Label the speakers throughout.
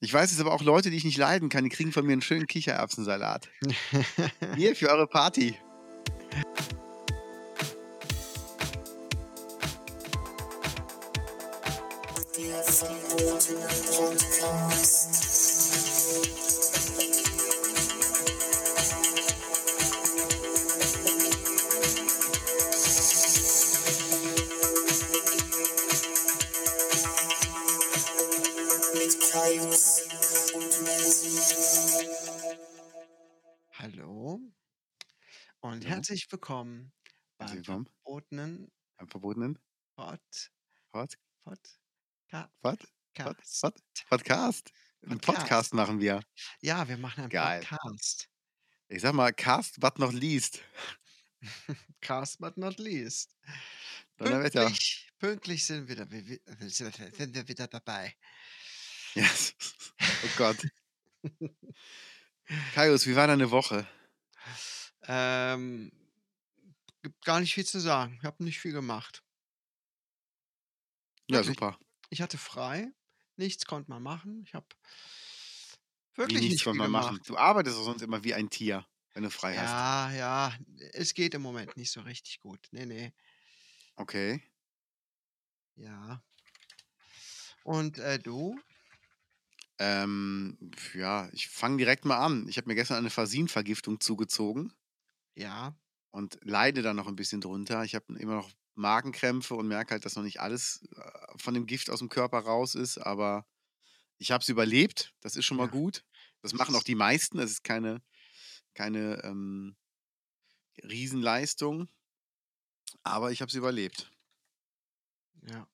Speaker 1: Ich weiß es aber auch Leute, die ich nicht leiden kann, die kriegen von mir einen schönen Kichererbsensalat. Hier für eure Party.
Speaker 2: Hallo herzlich willkommen beim
Speaker 1: willkommen.
Speaker 2: verbotenen
Speaker 1: Am verbotenen
Speaker 2: Pod
Speaker 1: Pod,
Speaker 2: Pod Ka
Speaker 1: Pod, Pod. Pod, Podcast. Einen
Speaker 2: Podcast.
Speaker 1: Machen wir.
Speaker 2: Ja, wir machen einen
Speaker 1: Geil.
Speaker 2: Podcast.
Speaker 1: Ich sag mal, cast, but not least.
Speaker 2: Cast but not least. Pünktlich, pünktlich sind, wir, da- sind wir wieder dabei.
Speaker 1: Yes. Oh Gott. Kaius, wie war deine Woche?
Speaker 2: Ähm, gibt gar nicht viel zu sagen. Ich habe nicht viel gemacht.
Speaker 1: Ja,
Speaker 2: Wirklich.
Speaker 1: super.
Speaker 2: Ich hatte frei. Nichts konnte man machen. Ich habe
Speaker 1: Wie
Speaker 2: wirklich
Speaker 1: nichts
Speaker 2: nicht viel
Speaker 1: wir
Speaker 2: gemacht.
Speaker 1: machen. Du arbeitest doch sonst immer wie ein Tier, wenn du frei hast.
Speaker 2: Ja, ja, es geht im Moment nicht so richtig gut. Nee, nee,
Speaker 1: Okay.
Speaker 2: ja. Und äh, du?
Speaker 1: Ähm, ja, ich fange direkt mal an. Ich habe mir gestern eine Fasinvergiftung zugezogen
Speaker 2: Ja,
Speaker 1: und leide da noch ein bisschen drunter. Ich habe immer noch Magenkrämpfe und merke halt, dass noch nicht alles äh, von dem Gift aus dem Körper raus ist, aber ich habe es überlebt. Das ist schon mal
Speaker 2: Ja.
Speaker 1: gut. Das machen auch die meisten. Das ist keine, keine ähm, Riesenleistung, aber ich habe es überlebt.
Speaker 2: ja.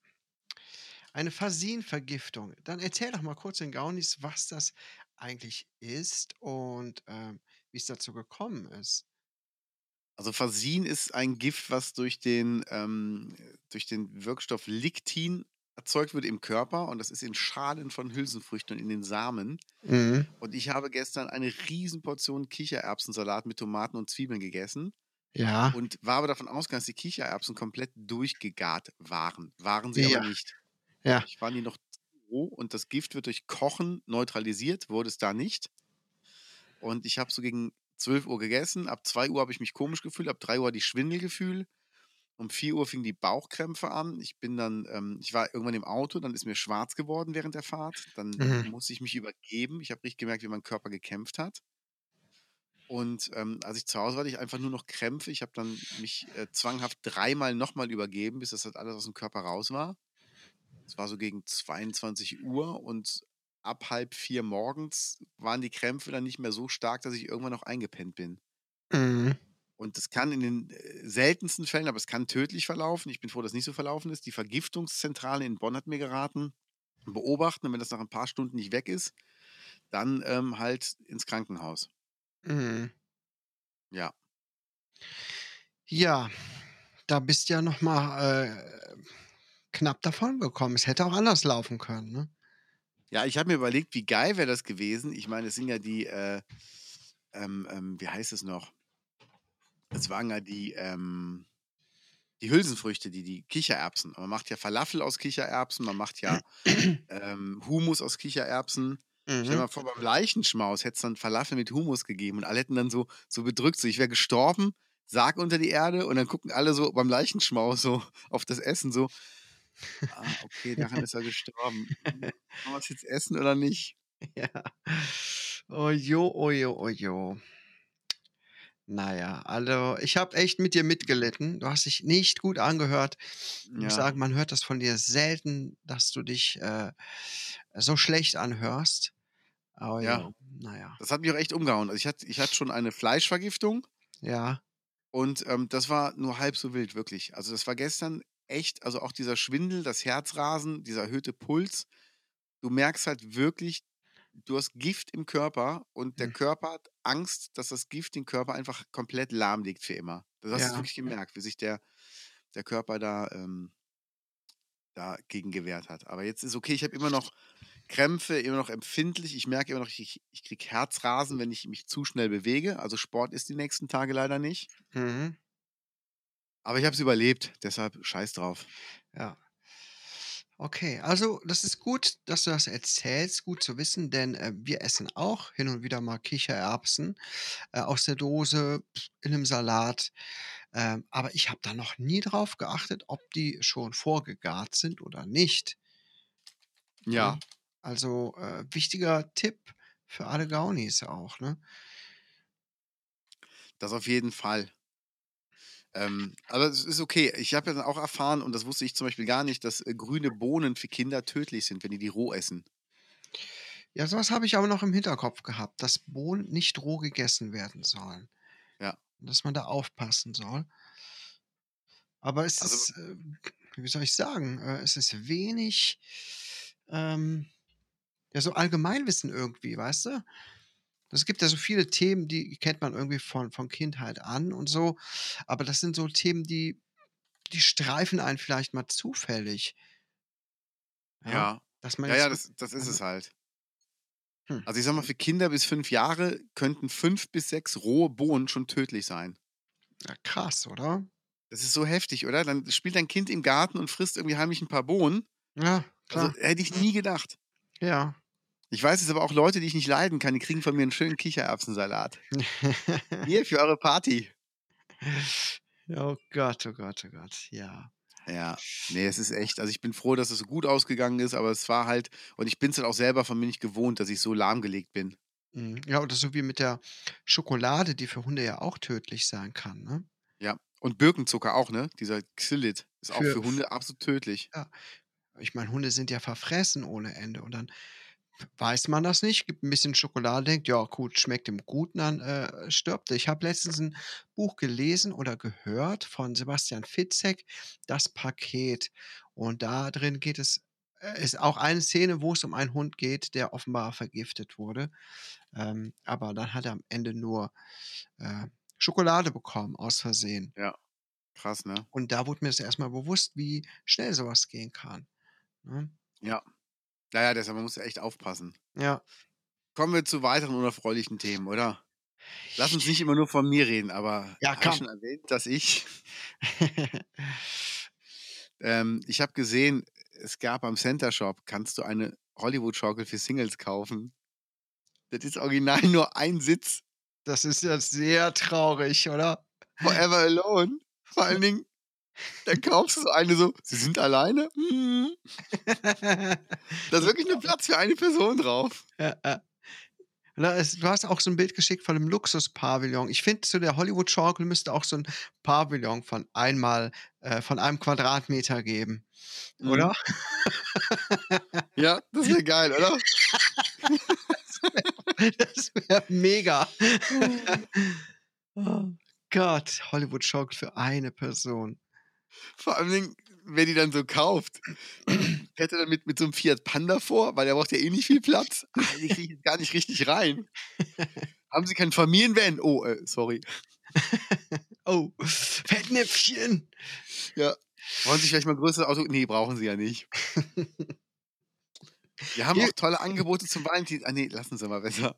Speaker 2: Eine Fasinvergiftung. Dann erzähl doch mal kurz den Gaunis, was das eigentlich ist und ähm, wie es dazu gekommen ist.
Speaker 1: Also Fasin ist ein Gift, was durch den, ähm, durch den Wirkstoff Lictin erzeugt wird im Körper und das ist in Schalen von Hülsenfrüchten und in den Samen.
Speaker 2: Mhm.
Speaker 1: Und ich habe gestern eine Riesenportion Kichererbsensalat mit Tomaten und Zwiebeln gegessen
Speaker 2: Ja,
Speaker 1: und war aber davon ausgegangen, dass die Kichererbsen komplett durchgegart waren. Waren sie
Speaker 2: Ja.
Speaker 1: aber nicht.
Speaker 2: ja.
Speaker 1: Ich waren die noch roh und das Gift wird durch Kochen neutralisiert, wurde es da nicht. Und ich habe so gegen 12 Uhr gegessen. Ab 2 Uhr habe ich mich komisch gefühlt, ab 3 Uhr die Schwindelgefühl. Um 4 Uhr fingen die Bauchkrämpfe an. Ich bin dann, ähm, ich war irgendwann im Auto, dann ist mir schwarz geworden während der Fahrt. Dann
Speaker 2: Mhm.
Speaker 1: musste ich mich übergeben. Ich habe richtig gemerkt, wie mein Körper gekämpft hat. Und ähm, als ich zu Hause war, hatte ich einfach nur noch Krämpfe. Ich habe dann mich äh, zwanghaft dreimal nochmal übergeben, bis das halt alles aus dem Körper raus war. Es war so gegen 22 Uhr und ab halb vier morgens waren die Krämpfe dann nicht mehr so stark, dass ich irgendwann noch eingepennt bin.
Speaker 2: Mhm.
Speaker 1: Und das kann in den äh, seltensten Fällen, aber es kann tödlich verlaufen. Ich bin froh, dass es nicht so verlaufen ist. Die Vergiftungszentrale in Bonn hat mir geraten, beobachten und wenn das nach ein paar Stunden nicht weg ist, dann ähm, halt ins Krankenhaus.
Speaker 2: Mhm.
Speaker 1: Ja.
Speaker 2: Ja, da bist ja noch mal äh, knapp davon gekommen. Es hätte auch anders laufen können, ne?
Speaker 1: Ja, ich habe mir überlegt, wie geil wäre das gewesen. Ich meine, es sind ja die, äh, ähm, ähm, wie heißt es noch? Es waren ja die, ähm, die Hülsenfrüchte, die, die Kichererbsen. Man macht ja Falafel aus Kichererbsen, man macht ja ähm, Humus aus Kichererbsen. Stell dir
Speaker 2: Mhm.
Speaker 1: mal vor, beim Leichenschmaus hätte es dann Falafel mit Humus gegeben und alle hätten dann so, so bedrückt, so ich wäre gestorben, Sarg unter die Erde und dann gucken alle so beim Leichenschmaus so auf das Essen so. Ah, okay, daran ist er gestorben. Hm, Wollen wir es jetzt essen oder nicht?
Speaker 2: Ja. Ojo, ojo, ojo. Naja, also ich habe echt mit dir mitgelitten. Du hast dich nicht gut angehört. Ich muss
Speaker 1: Ja.
Speaker 2: sagen, man hört das von dir selten, dass du dich äh, so schlecht anhörst. Aber
Speaker 1: Ja.
Speaker 2: ja, naja,
Speaker 1: Das hat mich auch echt umgehauen. Also ich hatte, ich hatte schon eine Fleischvergiftung
Speaker 2: ja.
Speaker 1: und ähm, das war nur halb so wild, wirklich. Also das war gestern echt, also auch dieser Schwindel, das Herzrasen, dieser erhöhte Puls. Du merkst halt wirklich, du hast Gift im Körper und der
Speaker 2: Hm.
Speaker 1: Körper hat Angst, dass das Gift den Körper einfach komplett lahmlegt für immer. Das hast du
Speaker 2: Ja.
Speaker 1: wirklich gemerkt, wie sich der, der Körper da ähm, dagegen gewehrt hat. Aber jetzt ist okay, ich habe immer noch Krämpfe, immer noch empfindlich. Ich merke immer noch, ich, ich kriege Herzrasen, wenn ich mich zu schnell bewege. Also Sport ist die nächsten Tage leider nicht.
Speaker 2: Mhm.
Speaker 1: Aber ich habe es überlebt, deshalb scheiß drauf.
Speaker 2: Ja. Okay, also das ist gut, dass du das erzählst, gut zu wissen, denn, äh, wir essen auch hin und wieder mal Kichererbsen, äh, aus der Dose in 'nem Salat. Ähm, aber ich habe da noch nie drauf geachtet, ob die schon vorgegart sind oder nicht. Ne?
Speaker 1: Ja.
Speaker 2: Also, äh, wichtiger Tipp für alle Gaunis auch, ne?
Speaker 1: Das auf jeden Fall. Ähm, aber es ist okay. Ich habe ja dann auch erfahren, und das wusste ich zum Beispiel gar nicht, dass, äh, grüne Bohnen für Kinder tödlich sind, wenn die die roh essen.
Speaker 2: Ja, so was habe ich aber noch im Hinterkopf gehabt, dass Bohnen nicht roh gegessen werden sollen.
Speaker 1: Ja.
Speaker 2: Dass man da aufpassen soll. Aber es
Speaker 1: Also
Speaker 2: ist, äh, wie soll ich sagen, äh, es ist wenig, ähm, ja, so Allgemeinwissen irgendwie, weißt du? Es gibt ja so viele Themen, die kennt man irgendwie von von Kindheit an und so, aber das sind so Themen, die die streifen einen vielleicht mal zufällig. Ja,
Speaker 1: Ja.
Speaker 2: dass man
Speaker 1: Ja, ja, das das ist
Speaker 2: also
Speaker 1: es halt.
Speaker 2: Hm.
Speaker 1: Also, ich sage mal, für Kinder bis 5 Jahre könnten 5 bis 6 rohe Bohnen schon tödlich sein.
Speaker 2: Ja, krass, oder?
Speaker 1: Das ist so heftig, oder? Dann spielt dein Kind im Garten und frisst irgendwie heimlich 'n paar Bohnen.
Speaker 2: Ja,
Speaker 1: Also,
Speaker 2: klar.
Speaker 1: hätte ich nie gedacht.
Speaker 2: Ja.
Speaker 1: Ich weiß jetzt aber auch Leute, die ich nicht leiden kann, die kriegen von mir 'n schönen Kichererbsensalat. Hier für eure Party.
Speaker 2: Oh Gott, oh Gott, oh Gott, ja.
Speaker 1: Ja, ne, es ist echt also, ich bin froh, dass es so gut ausgegangen ist, aber es war halt und ich bin's halt auch selber von mir nicht gewohnt, dass ich so lahmgelegt bin.
Speaker 2: Mhm. Ja, oder so wie mit der Schokolade, die für Hunde ja auch tödlich sein kann, ne?
Speaker 1: Ja, und Birkenzucker auch, ne? Dieser Xylit ist auch
Speaker 2: Für
Speaker 1: für
Speaker 2: f
Speaker 1: Hunde absolut tödlich.
Speaker 2: Ja. Ich meine, Hunde sind ja verfressen ohne Ende und dann weiß man das nicht, gibt 'n bisschen Schokolade, denkt: „Ja gut, schmeckt ihm gut“, und dann, äh, stirbt er. Ich habe letztens 'n Buch gelesen oder gehört von Sebastian Fitzek, „Das Paket“. Und da drin geht es äh, ist auch eine Szene, wo es um einen Hund geht, der offenbar vergiftet wurde. Ähm, aber dann hat er am Ende nur, äh, Schokolade bekommen aus Versehen.
Speaker 1: Ja, krass, ne?
Speaker 2: Und da wurde mir das erst mal bewusst, wie schnell so was gehen kann, ne?
Speaker 1: Ja. Ja, ja, deshalb man muss echt aufpassen.
Speaker 2: Ja.
Speaker 1: Kommen wir zu weiteren unerfreulichen Themen, oder? Lass uns nicht immer nur von mir reden, aber
Speaker 2: Ja,
Speaker 1: habe ich
Speaker 2: komm.
Speaker 1: schon erwähnt, dass ich ähm, ich habe gesehen, es gab am Center Shop kannst du eine Hollywood-Schaukel für Singles kaufen. Das ist original nur ein Sitz.
Speaker 2: Das ist ja sehr traurig, oder?
Speaker 1: Forever alone. Vor allen Dingen, dann kaufst du so eine so: „Sie sind alleine? Mhm.“ Da ist wirklich nur Platz für eine Person drauf.
Speaker 2: Ja, ja. Du hast auch so 'n Bild geschickt von 'nem Luxuspavillon. Ich finde, zu der Hollywood-Schaukel müsste auch so 'n Pavillon von einmal äh, von einem Quadratmeter geben,
Speaker 1: Mhm.
Speaker 2: oder?
Speaker 1: Ja, das wäre geil, oder?
Speaker 2: Das wäre wäre mega. Oh Gott, Hollywood-Schaukel für eine Person.
Speaker 1: Vor allen Dingen, wer die dann so kauft, fährt er dann mit mit so 'nem Fiat Panda vor, weil der braucht ja eh nicht viel Platz. Ah, den kriege ich jetzt gar nicht richtig rein. Haben Sie kein Familienvan? Oh, äh, sorry.
Speaker 2: Oh, Fettnäpfchen.
Speaker 1: Ja. Wollen Sie vielleicht mal 'n größeres Auto ne, brauchen Sie ja nicht. Wir haben
Speaker 2: Hier
Speaker 1: auch tolle Angebote zum Valentin ah, ne, lassen Sie mal besser.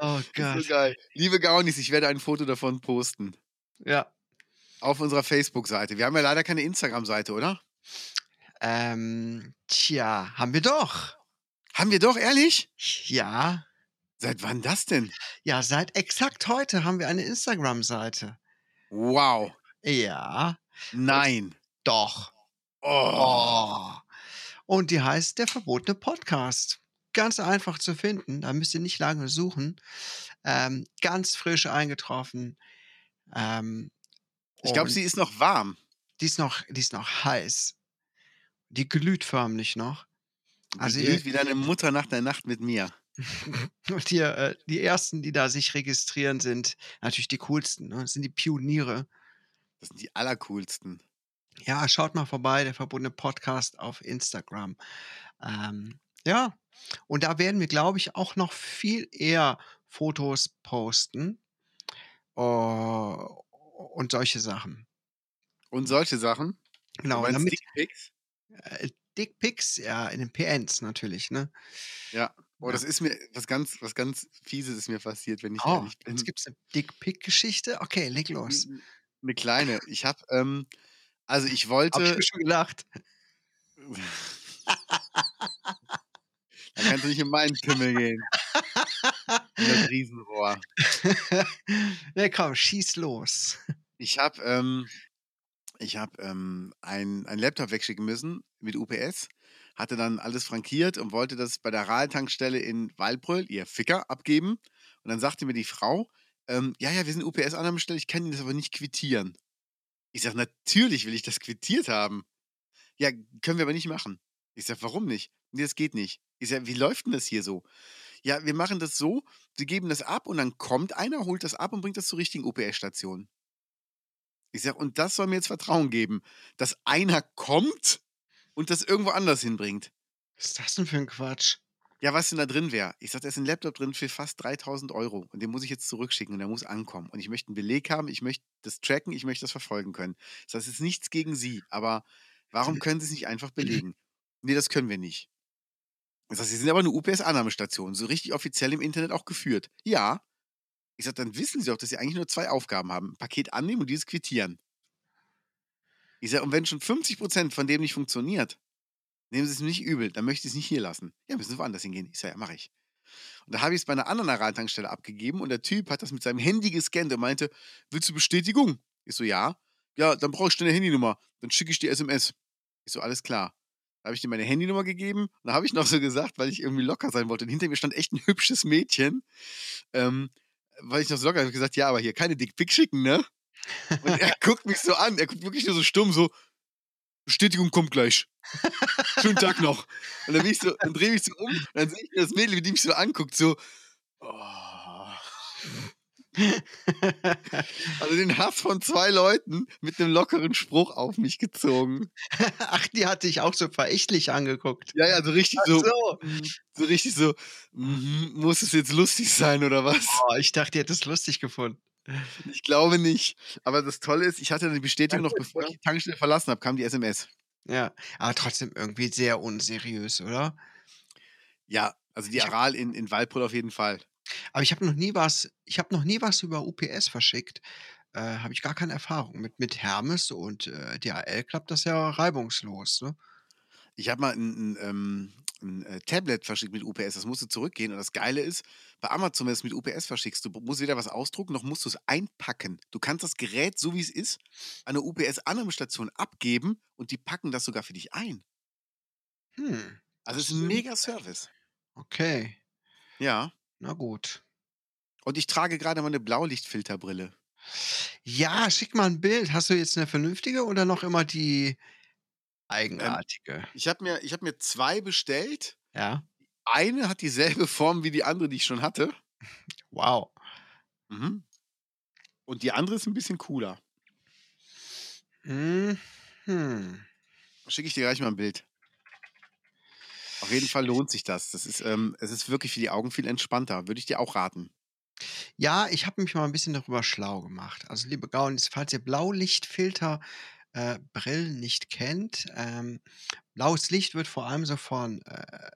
Speaker 2: Oh Gott.
Speaker 1: so geil. Liebe Gaunis, ich werde ein Foto davon posten.
Speaker 2: Ja.
Speaker 1: Auf unserer Facebook-Seite. Wir haben ja leider keine Instagram-Seite, oder?
Speaker 2: Ähm, tja, haben wir doch.
Speaker 1: Haben wir doch, ehrlich?
Speaker 2: Ja.
Speaker 1: Seit wann das denn?
Speaker 2: Ja, seit exakt heute haben wir eine Instagram-Seite.
Speaker 1: Wow.
Speaker 2: Ja.
Speaker 1: Nein.
Speaker 2: Doch.
Speaker 1: Oh.
Speaker 2: Oh. Und die heißt „Der verbotene Podcast“. Ganz einfach zu finden, da müsst ihr nicht lange suchen. Ähm, ganz frisch eingetroffen. Ähm,
Speaker 1: Ich glaube, sie ist noch warm.
Speaker 2: die ist noch die ist noch heiß. Die glüht förmlich noch.
Speaker 1: Die
Speaker 2: Also, ihr
Speaker 1: glüht wie deine Mutter nach der Nacht mit mir.
Speaker 2: Und hier, äh, die Ersten, die da sich registrieren, sind natürlich die Coolsten, ne? Das sind die Pioniere.
Speaker 1: Das sind die allercoolsten.
Speaker 2: Ja, schaut mal vorbei, „Der verbotene Podcast“ auf Instagram. Ähm, ja, und da werden wir, glaube ich, auch noch viel eher Fotos posten. Oh, und solche Sachen.
Speaker 1: Und solche Sachen? Du
Speaker 2: Genau,
Speaker 1: meinst
Speaker 2: damit
Speaker 1: Dickpics?
Speaker 2: äh, Dickpics, ja, in den PNs natürlich, ne?
Speaker 1: Ja. Oh, das
Speaker 2: Ja.
Speaker 1: ist mir was ganz was ganz Fieses ist mir passiert, wenn ich
Speaker 2: Oh,
Speaker 1: ehrlich bin.
Speaker 2: jetzt gibt's 'ne Dickpic-Geschichte? Okay, leg los.
Speaker 1: 'N 'ne kleine. Ich habe, ähm Also, ich
Speaker 2: ich
Speaker 1: wollte
Speaker 2: mir schon gedacht.
Speaker 1: Da kannst du nicht in meinen Pimmel gehen. In das Riesenrohr.
Speaker 2: Ne, komm, schieß los.
Speaker 1: Ich habe, ähm ich habe, ähm, ein einen Laptop wegschicken müssen mit UPS, hatte dann alles frankiert und wollte das bei der Rahl-Tankstelle in Waldbröl, ihr Ficker, abgeben. Und dann sagte mir die Frau, ähm: „Ja, ja, wir sind UPS-Annahmestelle, ich kann Ihnen das aber nicht quittieren.“ Ich sage: „Natürlich will ich das quittiert haben.“ „Ja, können wir aber nicht machen.“ Ich sage: „Warum nicht?“ „Ne, das geht nicht.“ Ich sage: „Wie läuft 'n das hier so?“ „Ja, wir machen das so, Sie geben das ab und dann kommt einer, holt das ab und bringt das zur richtigen UPS-Station.“ Ich sage: „Und das soll mir jetzt Vertrauen geben, dass einer kommt und das irgendwo anders hinbringt?“
Speaker 2: Was ist das denn für 'n Quatsch?
Speaker 1: Ja, was denn da drin wäre? Ich sage: „Da ist 'n Laptop drin für fast 3.000 € und den muss ich jetzt zurückschicken und der muss ankommen. Und ich möchte 'n Beleg haben, ich möchte das tracken, ich möchte das verfolgen können.“ Das ist nichts gegen Sie, aber warum können Sie's nicht einfach belegen? „Ne, das können wir nicht.“ Ich sage: „Sie sind aber 'ne UPS-Annahmestation, so richtig offiziell im Internet auch geführt.“ „Ja.“ Ich sage: „Dann wissen Sie doch, dass Sie eigentlich nur 2 Aufgaben haben: Paket annehmen und dieses quittieren.“ Ich sage: „Und wenn schon 50 % von dem nicht funktioniert, nehmen Sie es mir nicht übel, dann möchte ich's nicht hier lassen.“ „Ja, müssen Sie woanders hingehen.“ Ich sage: „Ja, mache ich.“ Und da habe ich's bei 'ner anderen Aral-Tankstelle abgegeben und der Typ hat das mit seinem Handy gescannt und meinte: „Willst du Bestätigung?“ Ich so: „Ja.“ „Ja, dann brauche ich deine Handynummer, dann schicke ich dir SMS.“ Ich so: „Alles klar.“ Da habe ich dem meine Handynummer gegeben und da habe ich noch so gesagt, weil ich irgendwie locker sein wollte und hinter mir stand echt 'n hübsches Mädchen, ähm, weil ich noch so locker habe ich gesagt: „Ja, aber hier keine Dickpics schicken, ne?“ Und er guckt mich so an, er guckt wirklich nur so stumm so: „Bestätigung kommt gleich. Schönen Tag noch.“ Und dann bin ich so dann drehe mich so um und dann sehe ich das Mädel, wie die mich so anguckt, so, oh. Also, den Hass von 2 Leuten mit 'nem lockeren Spruch auf mich gezogen.
Speaker 2: Ach, die hat dich auch so verächtlich angeguckt.
Speaker 1: Ja, ja, so richtig
Speaker 2: Ach
Speaker 1: so
Speaker 2: so.
Speaker 1: so richtig so: „Mhm, muss es jetzt lustig sein oder was?“
Speaker 2: Oh, ich dachte, die hätte es lustig gefunden.
Speaker 1: Ich glaube nicht. Aber das Tolle ist, ich hatte die Bestätigung noch bevor ich
Speaker 2: ne?
Speaker 1: die Tankstelle verlassen habe, kam die SMS.
Speaker 2: Ja, aber trotzdem irgendwie sehr unseriös, oder?
Speaker 1: Ja, also die
Speaker 2: Ich
Speaker 1: Aral in in Waldbröl auf jeden Fall.
Speaker 2: Aber ich habe noch nie was ich habe noch nie was über UPS verschickt. Äh, habe ich gar keine Erfahrung mit. Mit Hermes und, äh, DHL klappt das ja reibungslos, ne?
Speaker 1: Ich habe mal 'n 'n, ähm 'n, äh, Tablet verschickt mit UPS, das musste zurückgehen und das Geile ist, bei Amazon, wenn du's mit UPS verschickst, du musst weder was ausdrucken, noch musst du's einpacken. Du kannst das Gerät, so wie's ist, an 'ne UPS-Annahmestation abgeben und die packen das sogar für dich ein.
Speaker 2: Hm,
Speaker 1: Also,
Speaker 2: das ist
Speaker 1: 'n
Speaker 2: ja
Speaker 1: mega Service.
Speaker 2: Okay.
Speaker 1: Ja.
Speaker 2: Na gut.
Speaker 1: Und ich trage grade meine Blaulichtfilterbrille.
Speaker 2: Ja, schick mal 'n Bild. Hast du jetzt 'ne vernünftige oder noch immer die
Speaker 1: Ähm,
Speaker 2: eigenartige?
Speaker 1: ich habe mir ich habe mir 2 bestellt.
Speaker 2: Ja.
Speaker 1: Eine hat dieselbe Form wie die andere, die ich schon hatte.
Speaker 2: Wow.
Speaker 1: Mhm. Und die andere ist 'n bisschen cooler.
Speaker 2: Mhm.
Speaker 1: Schicke ich dir gleich mal 'n Bild. Auf jeden Fall lohnt sich das. Das ist, ähm es ist wirklich für die Augen viel entspannter. Würde ich dir auch raten.
Speaker 2: Ja, ich habe mich mal 'n bisschen darüber schlau gemacht. Also, liebe Gaunis, falls ihr Blaulichtfilter äh, Brillen nicht kennt, ähm, blaues Licht wird vor allem so von äh,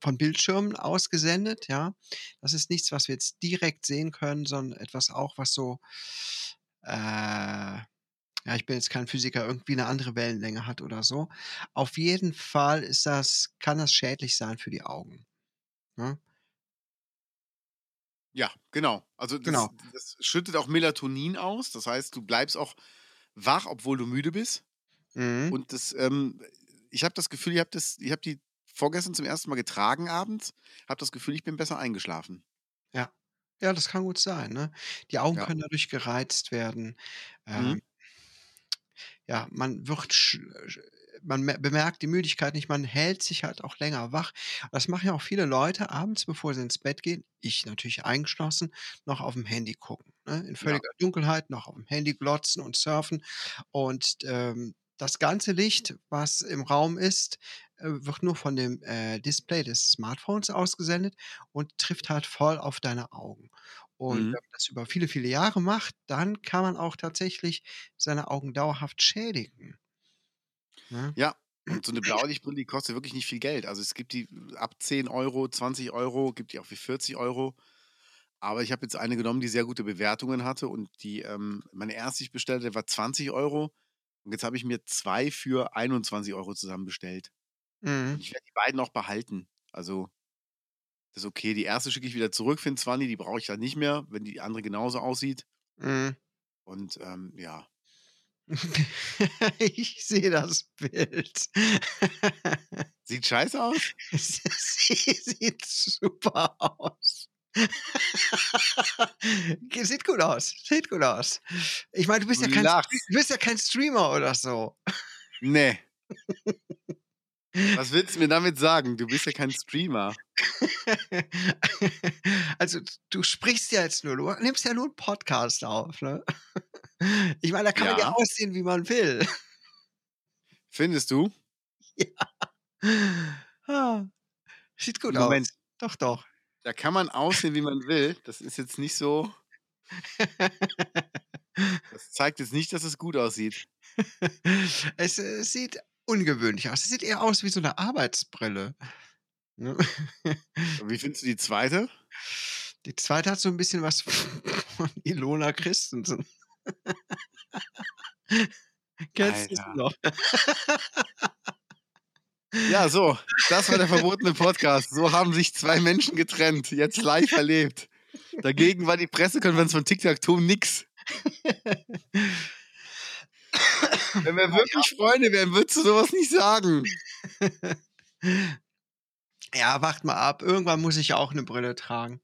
Speaker 2: von Bildschirmen ausgesendet, ja? Das ist nichts, was wir jetzt direkt sehen können, sondern etwas auch, was so äh, ja, ich bin jetzt kein Physiker, irgendwie 'ne andere Wellenlänge hat oder so. Auf jeden Fall ist das kann das schädlich sein für die Augen, ne?
Speaker 1: Ja, genau. Also, das
Speaker 2: Genau.
Speaker 1: das schüttet auch Melatonin aus. Das heißt, du bleibst auch wach, obwohl du müde bist.
Speaker 2: Mhm.
Speaker 1: Und das, ähm ich habe das Gefühl, ich habe das ich habe die vorgestern zum 1. Mal getragen abends, habe das Gefühl, ich bin besser eingeschlafen.
Speaker 2: Ja. Ja, das kann gut sein, ne? Die Augen
Speaker 1: Ja.
Speaker 2: können dadurch gereizt werden.
Speaker 1: Mhm.
Speaker 2: Ja, man wird man me bemerkt die Müdigkeit nicht, man hält sich halt auch länger wach. Das machen ja auch viele Leute abends, bevor sie ins Bett gehen, ich natürlich eingeschlossen, noch aufm Handy gucken, ne? In
Speaker 1: Ja.
Speaker 2: völliger Dunkelheit noch aufm Handy glotzen und surfen. Und, ähm, das ganze Licht, was im Raum ist, äh, wird nur von dem, äh, Display des Smartphones ausgesendet und trifft halt voll auf deine Augen. Und
Speaker 1: Mhm.
Speaker 2: wenn man das über viele, viele Jahre macht, dann kann man auch tatsächlich seine Augen dauerhaft schädigen. Ne?
Speaker 1: Ja, und so 'ne Blaulichtbrille, die kostet wirklich nicht viel Geld. Also, es gibt die ab 10 €, 20 €, gibt die auch für 40 €. Aber ich habe jetzt eine genommen, die sehr gute Bewertungen hatte und die, ähm meine erste, die ich bestellte, war 20 €. Und jetzt habe ich mir zwei für 21 Euro zusammen bestellt.
Speaker 2: Mhm.
Speaker 1: Ich werde die beiden auch behalten. Also, ist okay. Die erste schicke ich wieder zurück für 'n 20, die brauche ich dann nicht mehr, wenn die andere genauso aussieht.
Speaker 2: Mhm.
Speaker 1: Und, ähm, ja.
Speaker 2: Ich sehe das Bild.
Speaker 1: Sieht scheiße aus?
Speaker 2: Sie sieht super aus. Sieht gut aus, sieht gut aus. Ich meine, du bist ja kein du bist ja kein Streamer oder so.
Speaker 1: Ne. Was willst du mir damit sagen? Du bist ja kein Streamer.
Speaker 2: Also, du sprichst ja jetzt nur, du nimmst ja nur 'n Podcast auf, ne? Ich meine, da kann man ja
Speaker 1: Ja.
Speaker 2: aussehen, wie man will.
Speaker 1: Findest du?
Speaker 2: Ja. Ah. Sieht gut
Speaker 1: Moment.
Speaker 2: aus. Doch, doch.
Speaker 1: Da kann man aussehen, wie man will. Das ist jetzt nicht so das zeigt jetzt nicht, dass es gut aussieht.
Speaker 2: Es, äh, sieht ungewöhnlich aus. Es sieht eher aus wie so 'ne Arbeitsbrille, ne?
Speaker 1: Wie findest du die zweite?
Speaker 2: Die zweite hat so 'n bisschen was von Ilona Christensen. Kennst du sie
Speaker 1: Alter.
Speaker 2: noch?
Speaker 1: Ja, so, das war der verbotene Podcast. So haben sich 2 Menschen getrennt, jetzt live erlebt. Dagegen war die Pressekonferenz von Tic Tac Toe nix. Wenn wir wirklich Freunde wären, würdest du so was nicht sagen.
Speaker 2: Ja, warte mal ab. Irgendwann muss ich ja auch 'ne Brille tragen.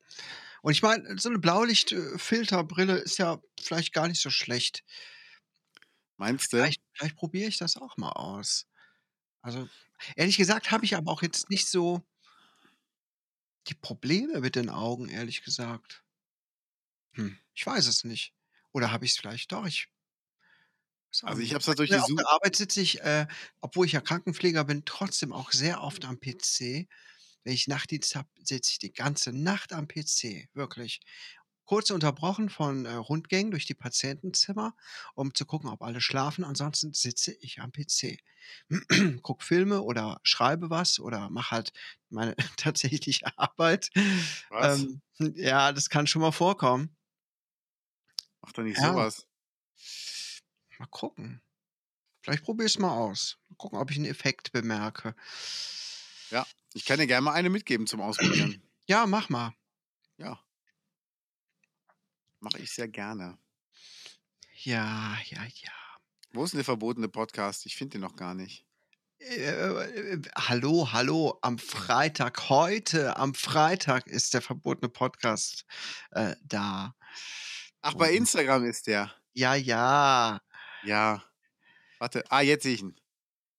Speaker 2: Und ich meine, so 'ne Blaulicht äh, Filterbrille ist ja vielleicht gar nicht so schlecht.
Speaker 1: Meinst du?
Speaker 2: Vielleicht vielleicht probiere ich das auch mal aus. Also, ehrlich gesagt habe ich aber auch jetzt nicht so die Probleme mit den Augen, ehrlich gesagt. Hm, ich weiß es nicht. Oder habe ich's vielleicht doch? Ich
Speaker 1: Also, ich habe es halt durch
Speaker 2: Weil
Speaker 1: die
Speaker 2: auf
Speaker 1: Su
Speaker 2: der Arbeit sitze ich, äh, obwohl ich ja Krankenpfleger bin, trotzdem auch sehr oft am PC. Wenn ich Nachtdienst habe, sitze ich die ganze Nacht am PC, wirklich. Kurz unterbrochen von, äh, Rundgängen durch die Patientenzimmer, um zu gucken, ob alle schlafen. Ansonsten sitze ich am PC. Gucke Filme oder schreibe was oder mache halt meine tatsächliche Arbeit.
Speaker 1: Was?
Speaker 2: Ähm, ja, das kann schon mal vorkommen.
Speaker 1: Mach doch nicht
Speaker 2: Ja.
Speaker 1: so was.
Speaker 2: Mal gucken. Vielleicht probiere ich's mal aus. Mal gucken, ob ich 'n Effekt bemerke.
Speaker 1: Ja, ich kann dir gerne mal eine mitgeben zum Ausprobieren.
Speaker 2: Ja, mach mal.
Speaker 1: Ja. Mache ich sehr gerne.
Speaker 2: Ja, ja, ja.
Speaker 1: Wo ist denn der verbotene Podcast? Ich finde den noch gar nicht.
Speaker 2: Äh, äh, hallo, hallo, am Freitag heute am Freitag ist der verbotene Podcast, äh, da.
Speaker 1: Ach, bei Instagram ist der.
Speaker 2: Ja, ja.
Speaker 1: Ja. Warte. Ah, jetzt sehe ich ihn.